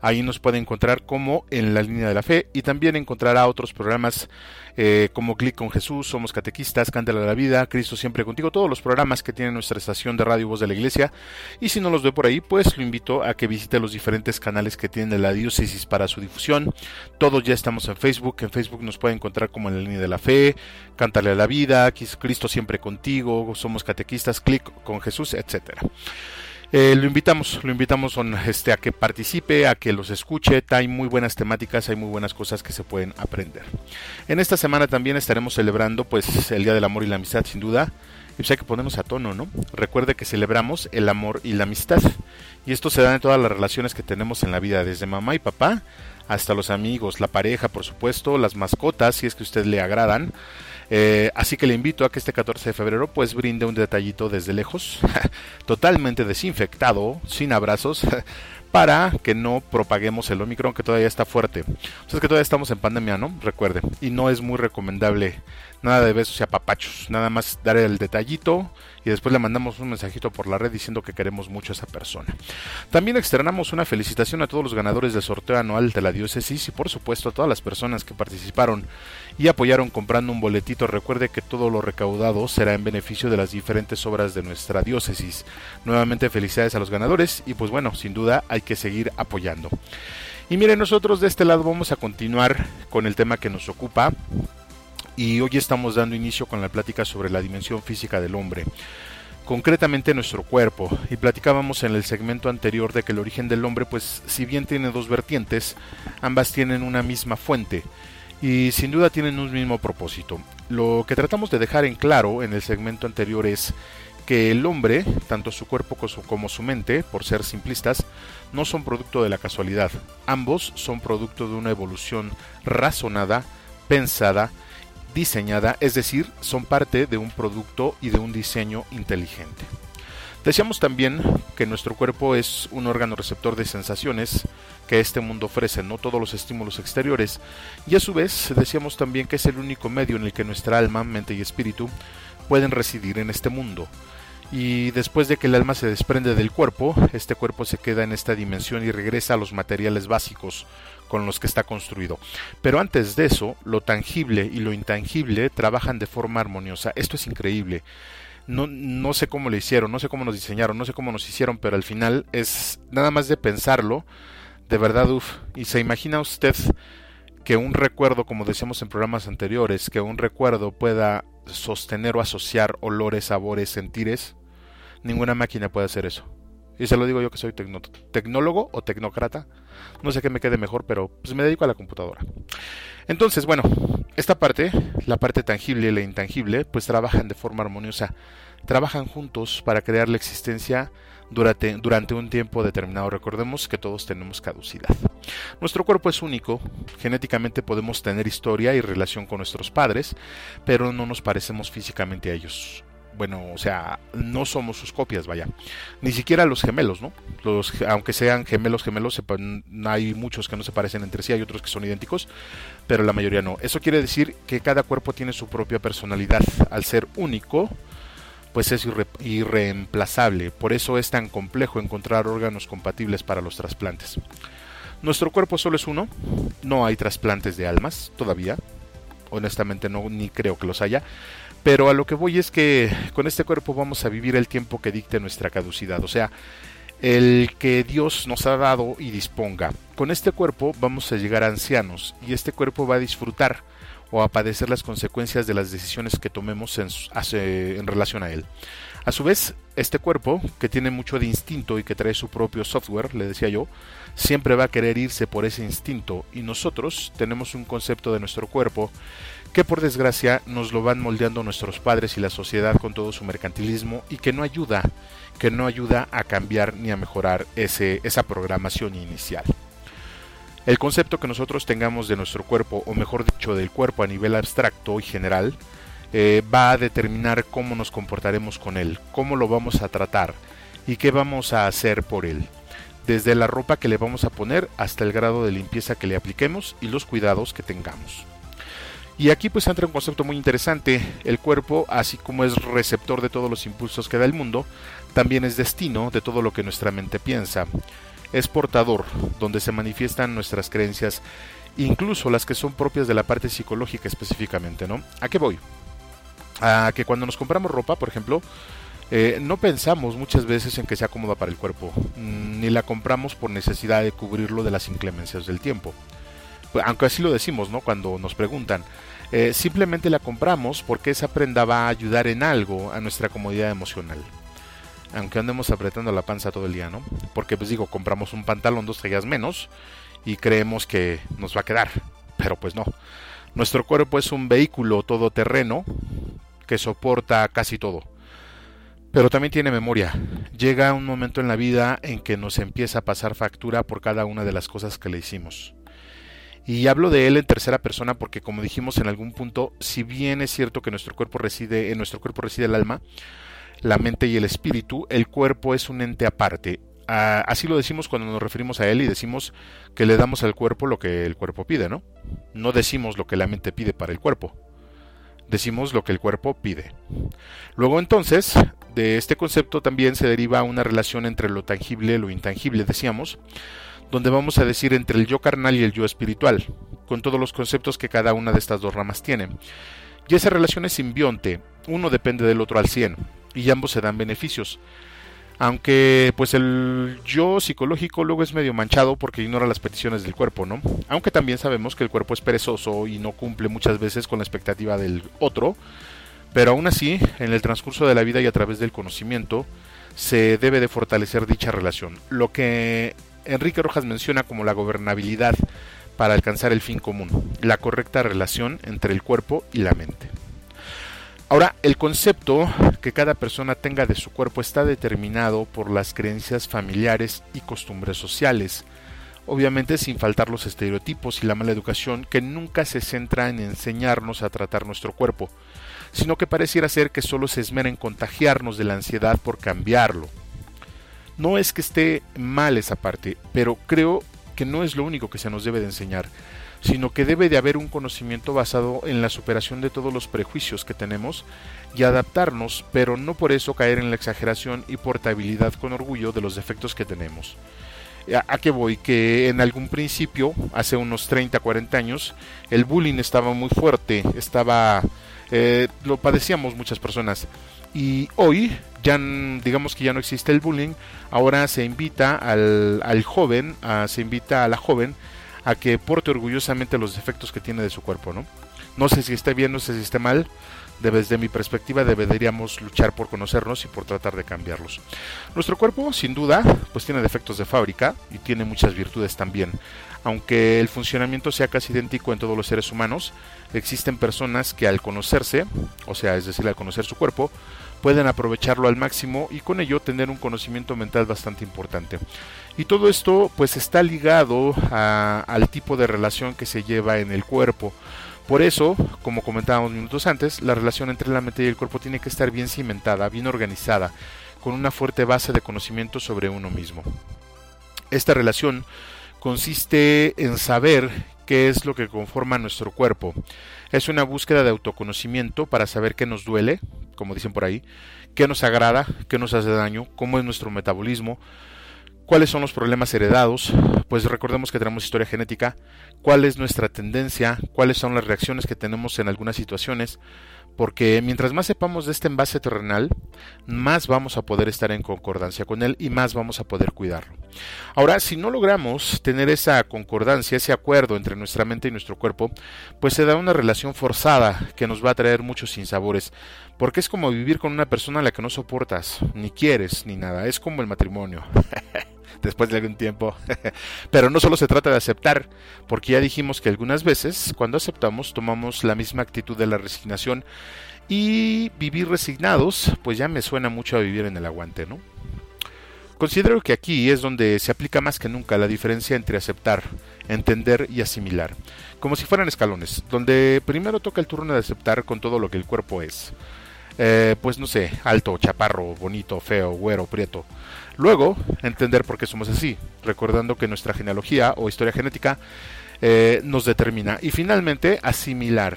[SPEAKER 1] Ahí nos pueden encontrar como en la línea de la fe y también encontrará otros programas eh, como Clic con Jesús, Somos Catequistas, Cántale a la Vida, Cristo Siempre Contigo, todos los programas que tiene nuestra estación de radio Voz de la Iglesia. Y si no los ve por ahí, pues lo invito a que visite los diferentes canales que tiene la diócesis para su difusión. Todos ya estamos en Facebook, en Facebook nos pueden encontrar como en la línea de la fe, Cántale a la Vida, Cristo Siempre Contigo, Somos Catequistas, Clic con Jesús, etcétera. Eh, lo invitamos, lo invitamos este, a que participe, a que los escuche. Hay muy buenas temáticas, hay muy buenas cosas que se pueden aprender. En esta semana también estaremos celebrando pues el Día del Amor y la Amistad, sin duda. Y pues hay que ponernos a tono, ¿no? Recuerde que celebramos el amor y la amistad. Y esto se da en todas las relaciones que tenemos en la vida, desde mamá y papá hasta los amigos, la pareja, por supuesto, las mascotas, si es que a usted le agradan. Eh, así que le invito a que este 14 de febrero pues brinde un detallito desde lejos, totalmente desinfectado, sin abrazos, para que no propaguemos el Omicron que todavía está fuerte. O sea, es que todavía estamos en pandemia, ¿no? Recuerde. Y no es muy recomendable nada de besos y apapachos, nada más dar el detallito y después le mandamos un mensajito por la red diciendo que queremos mucho a esa persona. También externamos una felicitación a todos los ganadores del sorteo anual de la diócesis y por supuesto a todas las personas que participaron y apoyaron comprando un boletito. Recuerde que todo lo recaudado será en beneficio de las diferentes obras de nuestra diócesis. Nuevamente felicidades a los ganadores y pues bueno, sin duda hay que seguir apoyando. Y miren, nosotros de este lado vamos a continuar con el tema que nos ocupa, y hoy estamos dando inicio con la plática sobre la dimensión física del hombre, concretamente nuestro cuerpo, y platicábamos en el segmento anterior de que el origen del hombre, pues si bien tiene dos vertientes, ambas tienen una misma fuente y sin duda tienen un mismo propósito. Lo que tratamos de dejar en claro en el segmento anterior es que el hombre, tanto su cuerpo como su mente, por ser simplistas, no son producto de la casualidad. Ambos son producto de una evolución razonada, pensada, diseñada, es decir, son parte de un producto y de un diseño inteligente. Decíamos también que nuestro cuerpo es un órgano receptor de sensaciones que este mundo ofrece, no todos los estímulos exteriores, y a su vez decíamos también que es el único medio en el que nuestra alma, mente y espíritu pueden residir en este mundo. Y después de que el alma se desprende del cuerpo, este cuerpo se queda en esta dimensión y regresa a los materiales básicos, con los que está construido. Pero antes de eso, lo tangible y lo intangible trabajan de forma armoniosa. Esto es increíble. No, no sé cómo lo hicieron, no sé cómo nos diseñaron, no sé cómo nos hicieron, pero al final es nada más de pensarlo, de verdad, uff. Y se imagina usted que un recuerdo, como decíamos en programas anteriores, que un recuerdo pueda sostener o asociar olores, sabores, sentires, ninguna máquina puede hacer eso. Y se lo digo yo que soy tecnólogo o tecnócrata. No sé qué me quede mejor, pero pues me dedico a la computadora. Entonces, bueno, esta parte, la parte tangible y la intangible, pues trabajan de forma armoniosa. Trabajan juntos para crear la existencia durante, durante un tiempo determinado. Recordemos que todos tenemos caducidad. Nuestro cuerpo es único. Genéticamente podemos tener historia y relación con nuestros padres, pero no nos parecemos físicamente a ellos bueno, o sea, no somos sus copias, vaya. Ni siquiera los gemelos, ¿no? Los, aunque sean gemelos, gemelos, hay muchos que no se parecen entre sí, hay otros que son idénticos, pero la mayoría no. Eso quiere decir que cada cuerpo tiene su propia personalidad. Al ser único, pues es irreemplazable. Por eso es tan complejo encontrar órganos compatibles para los trasplantes. Nuestro cuerpo solo es uno, no hay trasplantes de almas todavía. Honestamente no ni creo que los haya pero a lo que voy es que con este cuerpo vamos a vivir el tiempo que dicte nuestra caducidad, o sea, el que Dios nos ha dado y disponga. Con este cuerpo vamos a llegar a ancianos y este cuerpo va a disfrutar o a padecer las consecuencias de las decisiones que tomemos en, en relación a él. A su vez, este cuerpo, que tiene mucho de instinto y que trae su propio software, le decía yo, siempre va a querer irse por ese instinto y nosotros tenemos un concepto de nuestro cuerpo que por desgracia nos lo van moldeando nuestros padres y la sociedad con todo su mercantilismo y que no ayuda, que no ayuda a cambiar ni a mejorar ese, esa programación inicial. El concepto que nosotros tengamos de nuestro cuerpo, o mejor dicho, del cuerpo a nivel abstracto y general, eh, va a determinar cómo nos comportaremos con él, cómo lo vamos a tratar y qué vamos a hacer por él. Desde la ropa que le vamos a poner hasta el grado de limpieza que le apliquemos y los cuidados que tengamos. Y aquí pues entra un concepto muy interesante. El cuerpo, así como es receptor de todos los impulsos que da el mundo, también es destino de todo lo que nuestra mente piensa. Es portador, donde se manifiestan nuestras creencias, incluso las que son propias de la parte psicológica específicamente, ¿no? ¿A qué voy? A que cuando nos compramos ropa, por ejemplo, eh, no pensamos muchas veces en que sea cómoda para el cuerpo, mm, ni la compramos por necesidad de cubrirlo de las inclemencias del tiempo. Pues, aunque así lo decimos, ¿no? Cuando nos preguntan, eh, simplemente la compramos porque esa prenda va a ayudar en algo a nuestra comodidad emocional. Aunque andemos apretando la panza todo el día, ¿no? Porque pues digo, compramos un pantalón dos tallas menos y creemos que nos va a quedar, pero pues no. Nuestro cuerpo es un vehículo todoterreno que soporta casi todo. Pero también tiene memoria. Llega un momento en la vida en que nos empieza a pasar factura por cada una de las cosas que le hicimos. Y hablo de él en tercera persona porque como dijimos en algún punto, si bien es cierto que nuestro cuerpo reside, en nuestro cuerpo reside el alma, la mente y el espíritu, el cuerpo es un ente aparte. Así lo decimos cuando nos referimos a él y decimos que le damos al cuerpo lo que el cuerpo pide, ¿no? No decimos lo que la mente pide para el cuerpo. Decimos lo que el cuerpo pide. Luego entonces, de este concepto también se deriva una relación entre lo tangible y lo intangible, decíamos, donde vamos a decir entre el yo carnal y el yo espiritual, con todos los conceptos que cada una de estas dos ramas tiene. Y esa relación es simbionte, uno depende del otro al 100, y ambos se dan beneficios. Aunque pues el yo psicológico luego es medio manchado porque ignora las peticiones del cuerpo, ¿no? Aunque también sabemos que el cuerpo es perezoso y no cumple muchas veces con la expectativa del otro, pero aún así, en el transcurso de la vida y a través del conocimiento, se debe de fortalecer dicha relación. Lo que Enrique Rojas menciona como la gobernabilidad para alcanzar el fin común, la correcta relación entre el cuerpo y la mente. Ahora, el concepto que cada persona tenga de su cuerpo está determinado por las creencias familiares y costumbres sociales, obviamente sin faltar los estereotipos y la mala educación que nunca se centra en enseñarnos a tratar nuestro cuerpo, sino que pareciera ser que solo se esmera en contagiarnos de la ansiedad por cambiarlo, no es que esté mal esa parte, pero creo que no es lo único que se nos debe de enseñar, sino que debe de haber un conocimiento basado en la superación de todos los prejuicios que tenemos y adaptarnos, pero no por eso caer en la exageración y portabilidad con orgullo de los defectos que tenemos. ¿A qué voy? Que en algún principio, hace unos 30, 40 años, el bullying estaba muy fuerte, estaba... Eh, lo padecíamos muchas personas y hoy ya digamos que ya no existe el bullying, ahora se invita al, al joven, se invita a la joven a que porte orgullosamente los defectos que tiene de su cuerpo, ¿no? No sé si esté bien, no sé si esté mal, desde mi perspectiva deberíamos luchar por conocernos y por tratar de cambiarlos. Nuestro cuerpo, sin duda, pues tiene defectos de fábrica y tiene muchas virtudes también. Aunque el funcionamiento sea casi idéntico en todos los seres humanos, existen personas que al conocerse, o sea, es decir, al conocer su cuerpo, pueden aprovecharlo al máximo y con ello tener un conocimiento mental bastante importante. Y todo esto pues está ligado al tipo de relación que se lleva en el cuerpo. Por eso, como comentábamos minutos antes, la relación entre la mente y el cuerpo tiene que estar bien cimentada, bien organizada, con una fuerte base de conocimiento sobre uno mismo. Esta relación consiste en saber qué es lo que conforma nuestro cuerpo. Es una búsqueda de autoconocimiento para saber qué nos duele, como dicen por ahí, qué nos agrada, qué nos hace daño, cómo es nuestro metabolismo, cuáles son los problemas heredados, pues recordemos que tenemos historia genética, cuál es nuestra tendencia, cuáles son las reacciones que tenemos en algunas situaciones, porque mientras más sepamos de este envase terrenal, más vamos a poder estar en concordancia con él y más vamos a poder cuidarlo. Ahora, si no logramos tener esa concordancia, ese acuerdo entre nuestra mente y nuestro cuerpo, pues se da una relación forzada que nos va a traer muchos sinsabores, porque es como vivir con una persona a la que no soportas, ni quieres, ni nada, es como el matrimonio. después de algún tiempo. Pero no solo se trata de aceptar, porque ya dijimos que algunas veces cuando aceptamos tomamos la misma actitud de la resignación y vivir resignados, pues ya me suena mucho a vivir en el aguante, ¿no? Considero que aquí es donde se aplica más que nunca la diferencia entre aceptar, entender y asimilar, como si fueran escalones, donde primero toca el turno de aceptar con todo lo que el cuerpo es. Eh, pues no sé, alto, chaparro, bonito, feo, güero, prieto. Luego, entender por qué somos así, recordando que nuestra genealogía o historia genética eh, nos determina. Y finalmente, asimilar,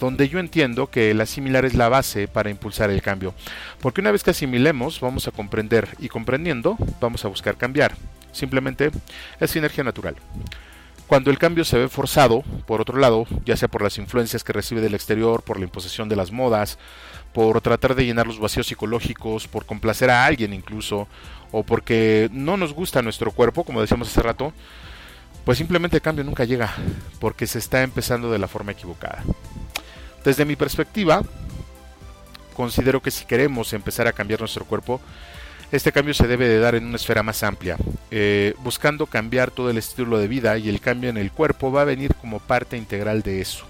[SPEAKER 1] donde yo entiendo que el asimilar es la base para impulsar el cambio. Porque una vez que asimilemos, vamos a comprender y comprendiendo, vamos a buscar cambiar. Simplemente es sinergia natural. Cuando el cambio se ve forzado, por otro lado, ya sea por las influencias que recibe del exterior, por la imposición de las modas, por tratar de llenar los vacíos psicológicos, por complacer a alguien incluso, o porque no nos gusta nuestro cuerpo, como decíamos hace rato, pues simplemente el cambio nunca llega, porque se está empezando de la forma equivocada. Desde mi perspectiva, considero que si queremos empezar a cambiar nuestro cuerpo, este cambio se debe de dar en una esfera más amplia, eh, buscando cambiar todo el estilo de vida y el cambio en el cuerpo va a venir como parte integral de eso.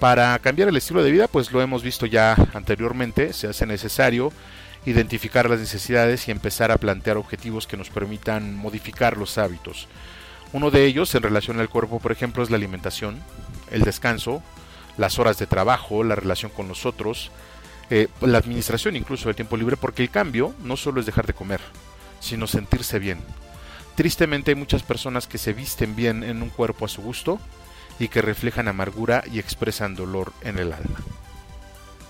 [SPEAKER 1] Para cambiar el estilo de vida, pues lo hemos visto ya anteriormente, se hace necesario identificar las necesidades y empezar a plantear objetivos que nos permitan modificar los hábitos. Uno de ellos en relación al cuerpo, por ejemplo, es la alimentación, el descanso, las horas de trabajo, la relación con los otros, eh, la administración incluso del tiempo libre, porque el cambio no solo es dejar de comer, sino sentirse bien. Tristemente hay muchas personas que se visten bien en un cuerpo a su gusto y que reflejan amargura y expresan dolor en el alma.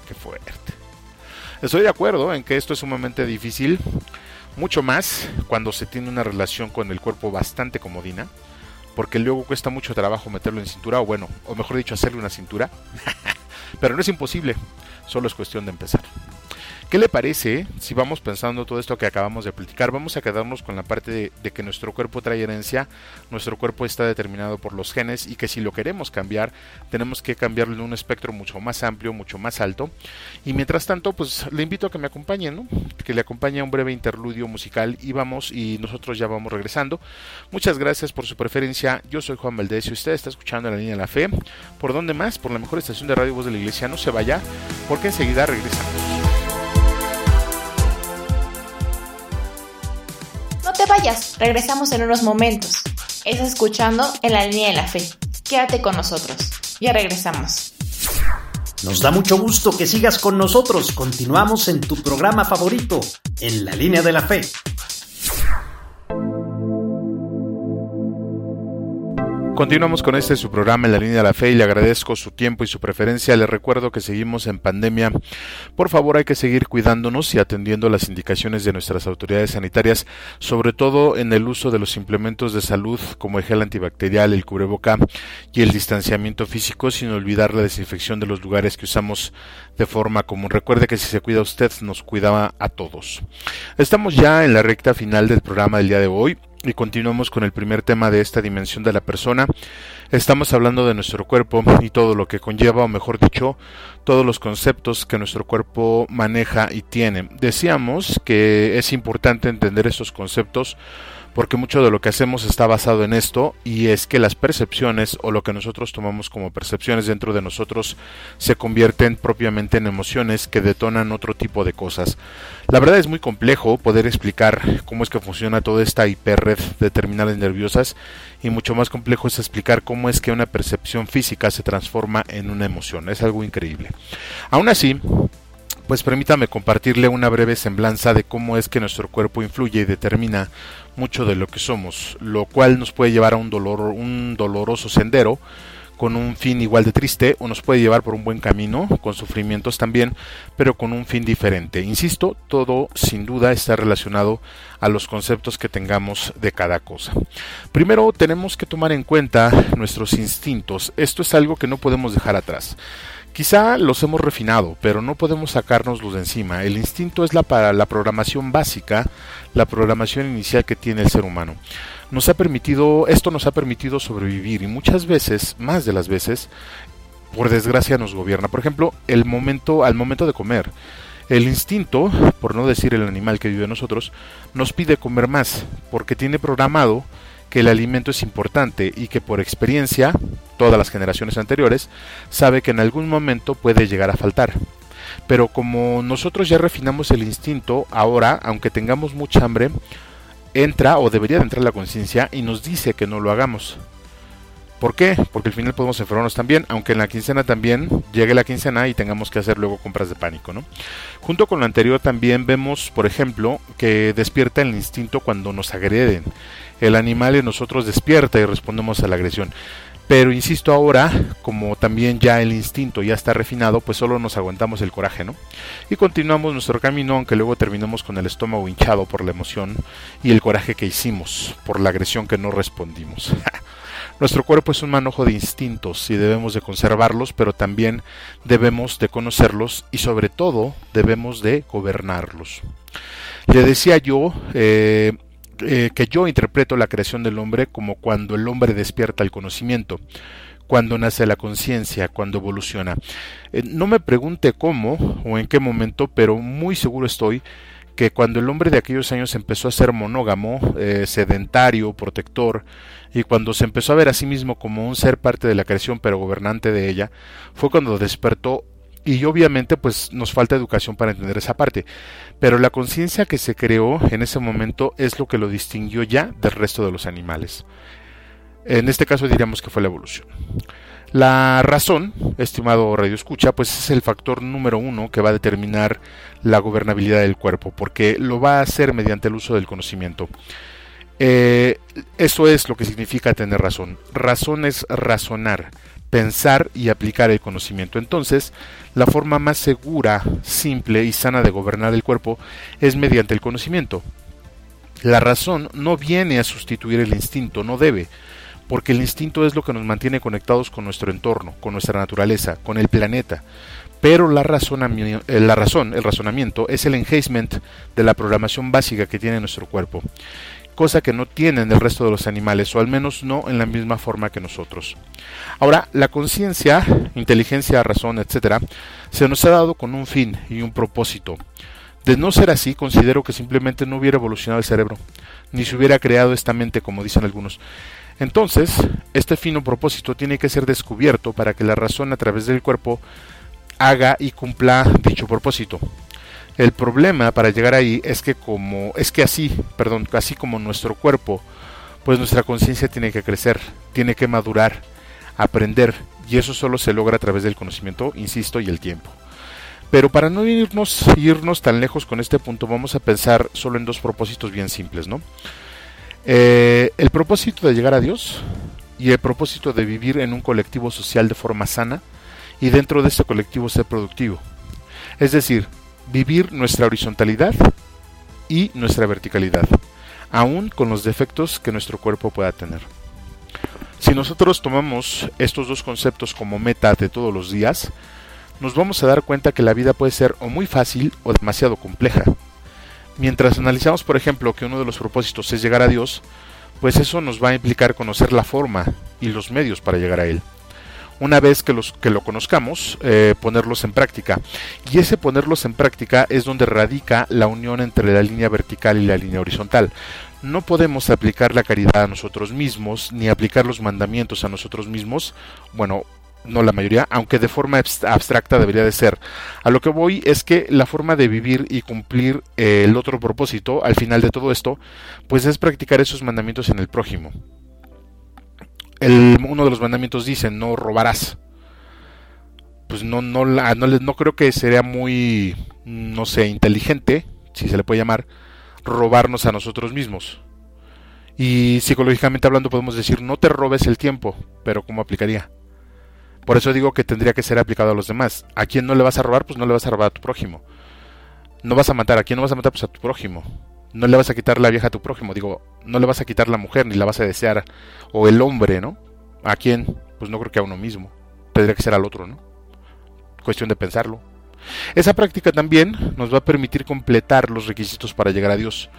[SPEAKER 1] Qué fuerte. Estoy de acuerdo en que esto es sumamente difícil, mucho más cuando se tiene una relación con el cuerpo bastante comodina porque luego cuesta mucho trabajo meterlo en cintura, o bueno, o mejor dicho, hacerle una cintura. Pero no es imposible, solo es cuestión de empezar. ¿Qué le parece si vamos pensando todo esto que acabamos de platicar? Vamos a quedarnos con la parte de, que nuestro cuerpo trae herencia, nuestro cuerpo está determinado por los genes y que si lo queremos cambiar, tenemos que cambiarlo en un espectro mucho más amplio, mucho más alto. Y mientras tanto, pues le invito a que me acompañen, ¿no? que le acompañe a un breve interludio musical y vamos y nosotros ya vamos regresando. Muchas gracias por su preferencia. Yo soy Juan Valdés y usted está escuchando la línea de la fe. ¿Por dónde más? Por la mejor estación de radio Voz de la Iglesia. No se vaya porque enseguida regresamos.
[SPEAKER 2] Vayas, regresamos en unos momentos. Estás escuchando en la línea de la fe. Quédate con nosotros. Ya regresamos.
[SPEAKER 3] Nos da mucho gusto que sigas con nosotros. Continuamos en tu programa favorito, en la línea de la fe.
[SPEAKER 1] Continuamos con este su programa en la línea de la fe y le agradezco su tiempo y su preferencia. Le recuerdo que seguimos en pandemia. Por favor, hay que seguir cuidándonos y atendiendo las indicaciones de nuestras autoridades sanitarias, sobre todo en el uso de los implementos de salud como el gel antibacterial, el cubreboca y el distanciamiento físico, sin olvidar la desinfección de los lugares que usamos de forma común. Recuerde que si se cuida usted, nos cuidaba a todos. Estamos ya en la recta final del programa del día de hoy y continuamos con el primer tema de esta dimensión de la persona. Estamos hablando de nuestro cuerpo y todo lo que conlleva, o mejor dicho, todos los conceptos que nuestro cuerpo maneja y tiene. Decíamos que es importante entender estos conceptos porque mucho de lo que hacemos está basado en esto y es que las percepciones o lo que nosotros tomamos como percepciones dentro de nosotros se convierten propiamente en emociones que detonan otro tipo de cosas. La verdad es muy complejo poder explicar cómo es que funciona toda esta hiperred de terminales nerviosas y mucho más complejo es explicar cómo es que una percepción física se transforma en una emoción. Es algo increíble. Aún así, pues permítame compartirle una breve semblanza de cómo es que nuestro cuerpo influye y determina mucho de lo que somos, lo cual nos puede llevar a un dolor, un doloroso sendero con un fin igual de triste o nos puede llevar por un buen camino, con sufrimientos también, pero con un fin diferente. Insisto, todo sin duda está relacionado a los conceptos que tengamos de cada cosa. Primero tenemos que tomar en cuenta nuestros instintos. Esto es algo que no podemos dejar atrás. Quizá los hemos refinado, pero no podemos sacárnoslos de encima. El instinto es la, para la programación básica, la programación inicial que tiene el ser humano. Nos ha permitido, esto nos ha permitido sobrevivir y muchas veces, más de las veces, por desgracia nos gobierna. Por ejemplo, el momento, al momento de comer. El instinto, por no decir el animal que vive nosotros, nos pide comer más, porque tiene programado que el alimento es importante y que por experiencia, todas las generaciones anteriores, sabe que en algún momento puede llegar a faltar. Pero como nosotros ya refinamos el instinto, ahora, aunque tengamos mucha hambre, entra o debería de entrar la conciencia y nos dice que no lo hagamos. ¿Por qué? Porque al final podemos enfermarnos también, aunque en la quincena también llegue la quincena y tengamos que hacer luego compras de pánico, ¿no? Junto con lo anterior también vemos, por ejemplo, que despierta el instinto cuando nos agreden. El animal en nosotros despierta y respondemos a la agresión. Pero insisto ahora, como también ya el instinto ya está refinado, pues solo nos aguantamos el coraje, ¿no? Y continuamos nuestro camino, aunque luego terminamos con el estómago hinchado por la emoción y el coraje que hicimos por la agresión que no respondimos. Nuestro cuerpo es un manojo de instintos y debemos de conservarlos, pero también debemos de conocerlos y sobre todo debemos de gobernarlos. Le decía yo eh, eh, que yo interpreto la creación del hombre como cuando el hombre despierta el conocimiento cuando nace la conciencia, cuando evoluciona. Eh, no me pregunte cómo o en qué momento, pero muy seguro estoy que cuando el hombre de aquellos años empezó a ser monógamo, sedentario, protector, y cuando se empezó a ver a sí mismo como un ser parte de la creación pero gobernante de ella, fue cuando despertó y obviamente pues nos falta educación para entender esa parte, pero la conciencia que se creó en ese momento es lo que lo distinguió ya del resto de los animales. En este caso diríamos que fue la evolución. La razón, estimado Radio Escucha, pues es el factor número uno que va a determinar la gobernabilidad del cuerpo, porque lo va a hacer mediante el uso del conocimiento. Eh, eso es lo que significa tener razón. Razón es razonar, pensar y aplicar el conocimiento. Entonces, la forma más segura, simple y sana de gobernar el cuerpo es mediante el conocimiento. La razón no viene a sustituir el instinto, no debe, porque el instinto es lo que nos mantiene conectados con nuestro entorno, con nuestra naturaleza, con el planeta. Pero la, eh, la razón, el razonamiento, es el engagement de la programación básica que tiene nuestro cuerpo cosa que no tienen el resto de los animales, o al menos no en la misma forma que nosotros. Ahora, la conciencia, inteligencia, razón, etcétera, se nos ha dado con un fin y un propósito. De no ser así, considero que simplemente no hubiera evolucionado el cerebro, ni se hubiera creado esta mente, como dicen algunos. Entonces, este fino propósito tiene que ser descubierto para que la razón a través del cuerpo haga y cumpla dicho propósito. El problema para llegar ahí es que como es que así, perdón, así como nuestro cuerpo, pues nuestra conciencia tiene que crecer, tiene que madurar, aprender, y eso solo se logra a través del conocimiento, insisto, y el tiempo. Pero para no irnos, irnos tan lejos con este punto, vamos a pensar solo en dos propósitos bien simples, ¿no? Eh, el propósito de llegar a Dios y el propósito de vivir en un colectivo social de forma sana y dentro de ese colectivo ser productivo. Es decir, vivir nuestra horizontalidad y nuestra verticalidad, aún con los defectos que nuestro cuerpo pueda tener. Si nosotros tomamos estos dos conceptos como meta de todos los días, nos vamos a dar cuenta que la vida puede ser o muy fácil o demasiado compleja. Mientras analizamos, por ejemplo, que uno de los propósitos es llegar a Dios, pues eso nos va a implicar conocer la forma y los medios para llegar a Él una vez que, los, que lo conozcamos, eh, ponerlos en práctica. Y ese ponerlos en práctica es donde radica la unión entre la línea vertical y la línea horizontal. No podemos aplicar la caridad a nosotros mismos, ni aplicar los mandamientos a nosotros mismos, bueno, no la mayoría, aunque de forma abstracta debería de ser. A lo que voy es que la forma de vivir y cumplir eh, el otro propósito, al final de todo esto, pues es practicar esos mandamientos en el prójimo uno de los mandamientos dice, no robarás. Pues no, no, no, no creo que sería muy, no sé, inteligente, si se le puede llamar, robarnos a nosotros mismos. Y psicológicamente hablando podemos decir, no te robes el tiempo, pero ¿cómo aplicaría? Por eso digo que tendría que ser aplicado a los demás. ¿A quién no le vas a robar? Pues no le vas a robar a tu prójimo. No vas a matar. ¿A quién no vas a matar? Pues a tu prójimo no le vas a quitar la vieja a tu prójimo, digo, no le vas a quitar la mujer ni la vas a desear, o el hombre, ¿no? ¿A quién? Pues no creo que a uno mismo, tendría que ser al otro, ¿no? Cuestión de pensarlo. Esa práctica también nos va a permitir completar los requisitos para llegar a Dios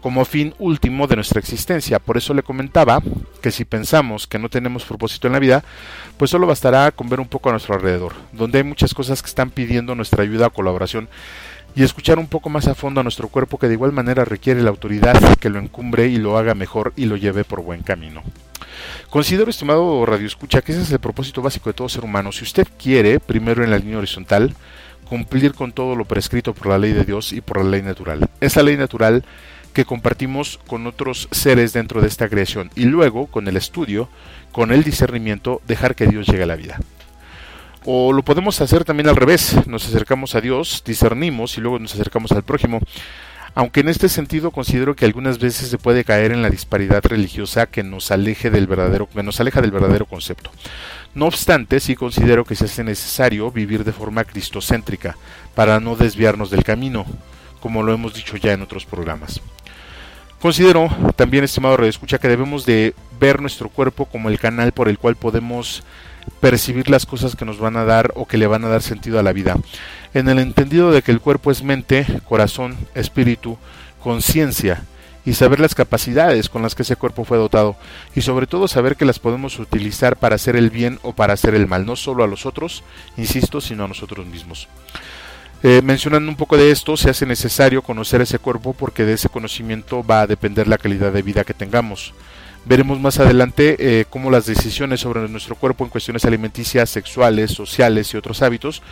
[SPEAKER 1] como fin último de nuestra existencia. Por eso le comentaba que si pensamos que no tenemos propósito en la vida, pues solo bastará con ver un poco a nuestro alrededor, donde hay muchas cosas que están pidiendo nuestra ayuda o colaboración y escuchar un poco más a fondo a nuestro cuerpo que de igual manera requiere la autoridad que lo encumbre y lo haga mejor y lo lleve por buen camino. Considero, estimado Radio Escucha, que ese es el propósito básico de todo ser humano. Si usted quiere, primero en la línea horizontal, cumplir con todo lo prescrito por la ley de Dios y por la ley natural. Esa ley natural que compartimos con otros seres dentro de esta creación y luego, con el estudio, con el discernimiento, dejar que Dios llegue a la vida. O lo podemos hacer también al revés, nos acercamos a Dios, discernimos y luego nos acercamos al prójimo. Aunque en este sentido considero que algunas veces se puede caer en la disparidad religiosa que nos aleje del verdadero, que nos aleja del verdadero concepto. No obstante, sí considero que se hace necesario vivir de forma cristocéntrica para no desviarnos del camino, como lo hemos dicho ya en otros programas. Considero también, estimado Radio Escucha, que debemos de ver nuestro cuerpo como el canal por el cual podemos percibir las cosas que nos van a dar o que le van a dar sentido a la vida. En el entendido de que el cuerpo es mente, corazón, espíritu, conciencia y saber las capacidades con las que ese cuerpo fue dotado y sobre todo saber que las podemos utilizar para hacer el bien o para hacer el mal, no solo a los otros, insisto, sino a nosotros mismos. Eh, mencionando un poco de esto, se hace necesario conocer ese cuerpo porque de ese conocimiento va a depender la calidad de vida que tengamos. Veremos más adelante eh, cómo las decisiones sobre nuestro cuerpo en cuestiones alimenticias, sexuales, sociales y otros hábitos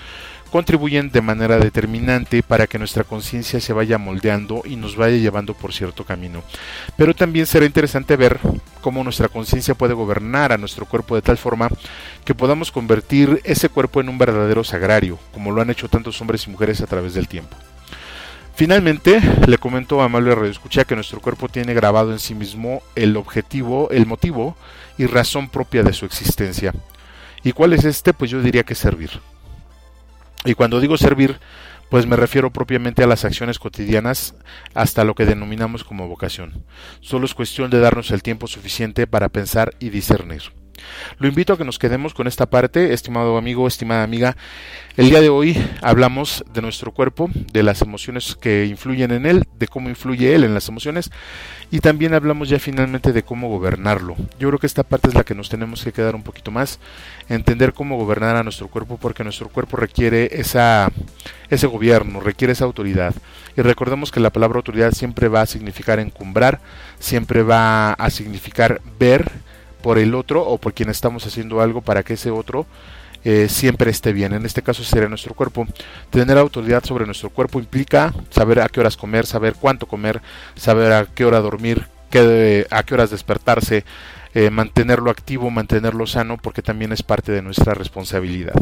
[SPEAKER 1] contribuyen de manera determinante para que nuestra conciencia se vaya moldeando y nos vaya llevando por cierto camino. Pero también será interesante ver cómo nuestra conciencia puede gobernar a nuestro cuerpo de tal forma que podamos convertir ese cuerpo en un verdadero sagrario, como lo han hecho tantos hombres y mujeres a través del tiempo. Finalmente, le comento a Amable Radio Escucha que nuestro cuerpo tiene grabado en sí mismo el objetivo, el motivo y razón propia de su existencia. ¿Y cuál es este? Pues yo diría que servir. Y cuando digo servir, pues me refiero propiamente a las acciones cotidianas hasta lo que denominamos como vocación. Solo es cuestión de darnos el tiempo suficiente para pensar y discernir. Lo invito a que nos quedemos con esta parte, estimado amigo, estimada amiga. El día de hoy hablamos de nuestro cuerpo, de las emociones que influyen en él, de cómo influye él en las emociones y también hablamos ya finalmente de cómo gobernarlo. Yo creo que esta parte es la que nos tenemos que quedar un poquito más, entender cómo gobernar a nuestro cuerpo porque nuestro cuerpo requiere esa, ese gobierno, requiere esa autoridad. Y recordemos que la palabra autoridad siempre va a significar encumbrar, siempre va a significar ver por el otro o por quien estamos haciendo algo para que ese otro eh, siempre esté bien. En este caso sería nuestro cuerpo. Tener autoridad sobre nuestro cuerpo implica saber a qué horas comer, saber cuánto comer, saber a qué hora dormir, a qué horas despertarse, eh, mantenerlo activo, mantenerlo sano, porque también es parte de nuestra responsabilidad.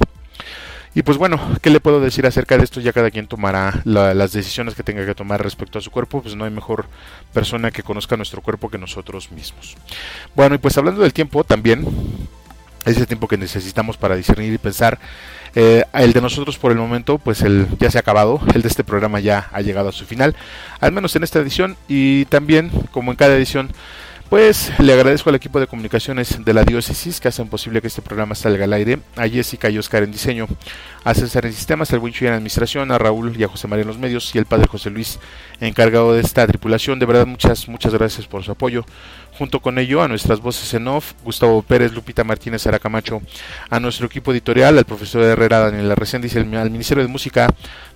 [SPEAKER 1] Y pues bueno, ¿qué le puedo decir acerca de esto? Ya cada quien tomará las decisiones que tenga que tomar respecto a su cuerpo, pues no hay mejor persona que conozca nuestro cuerpo que nosotros mismos. Bueno, y pues hablando del tiempo también, ese tiempo que necesitamos para discernir y pensar, eh, el de nosotros por el momento, pues el ya se ha acabado, el de este programa ya ha llegado a su final, al menos en esta edición y también, como en cada edición, pues le agradezco al equipo de comunicaciones de la diócesis que hacen posible que este programa salga al aire, a Jessica y Oscar en diseño, a César en sistemas, al Winchu en administración, a Raúl y a José María en los medios y el padre José Luis encargado de esta tripulación. De verdad, muchas, muchas gracias por su apoyo. Junto con ello, a nuestras voces en off, Gustavo Pérez, Lupita Martínez Aracamacho, a nuestro equipo editorial, al profesor Herrera, Daniel y al Ministerio de Música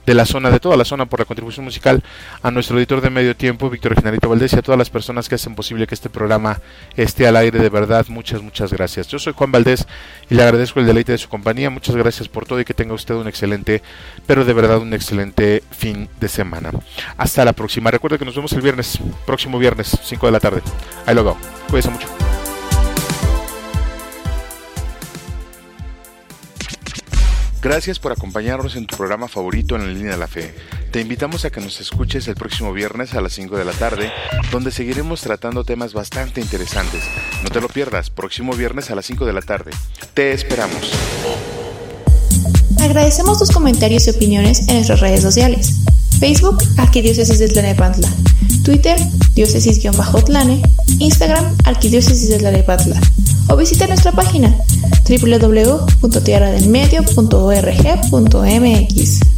[SPEAKER 1] de la zona, de toda la zona por la contribución musical, a nuestro editor de medio tiempo, Víctor Genarito Valdés, y a todas las personas que hacen posible que este programa esté al aire. De verdad, muchas, muchas gracias. Yo soy Juan Valdés y le agradezco el deleite de su compañía. Muchas gracias por todo y que tenga usted un excelente, pero de verdad un excelente fin de semana. Hasta la próxima. Recuerda que nos vemos el viernes, próximo viernes, 5 de la tarde. Ahí lo veo. Cuídense mucho. Gracias por acompañarnos en tu programa favorito en la línea de la fe. Te invitamos a que nos escuches el próximo viernes a las 5 de la tarde, donde seguiremos tratando temas bastante interesantes. No te lo pierdas, próximo viernes a las 5 de la tarde. Te esperamos.
[SPEAKER 2] Agradecemos tus comentarios y opiniones en nuestras redes sociales. Facebook, Arquidiócesis de Tlanepantla. Twitter, diócesis-tlane. Instagram, Arquidiócesis de Tlanepantla. O visita nuestra página www.tierradelmedio.org.mx.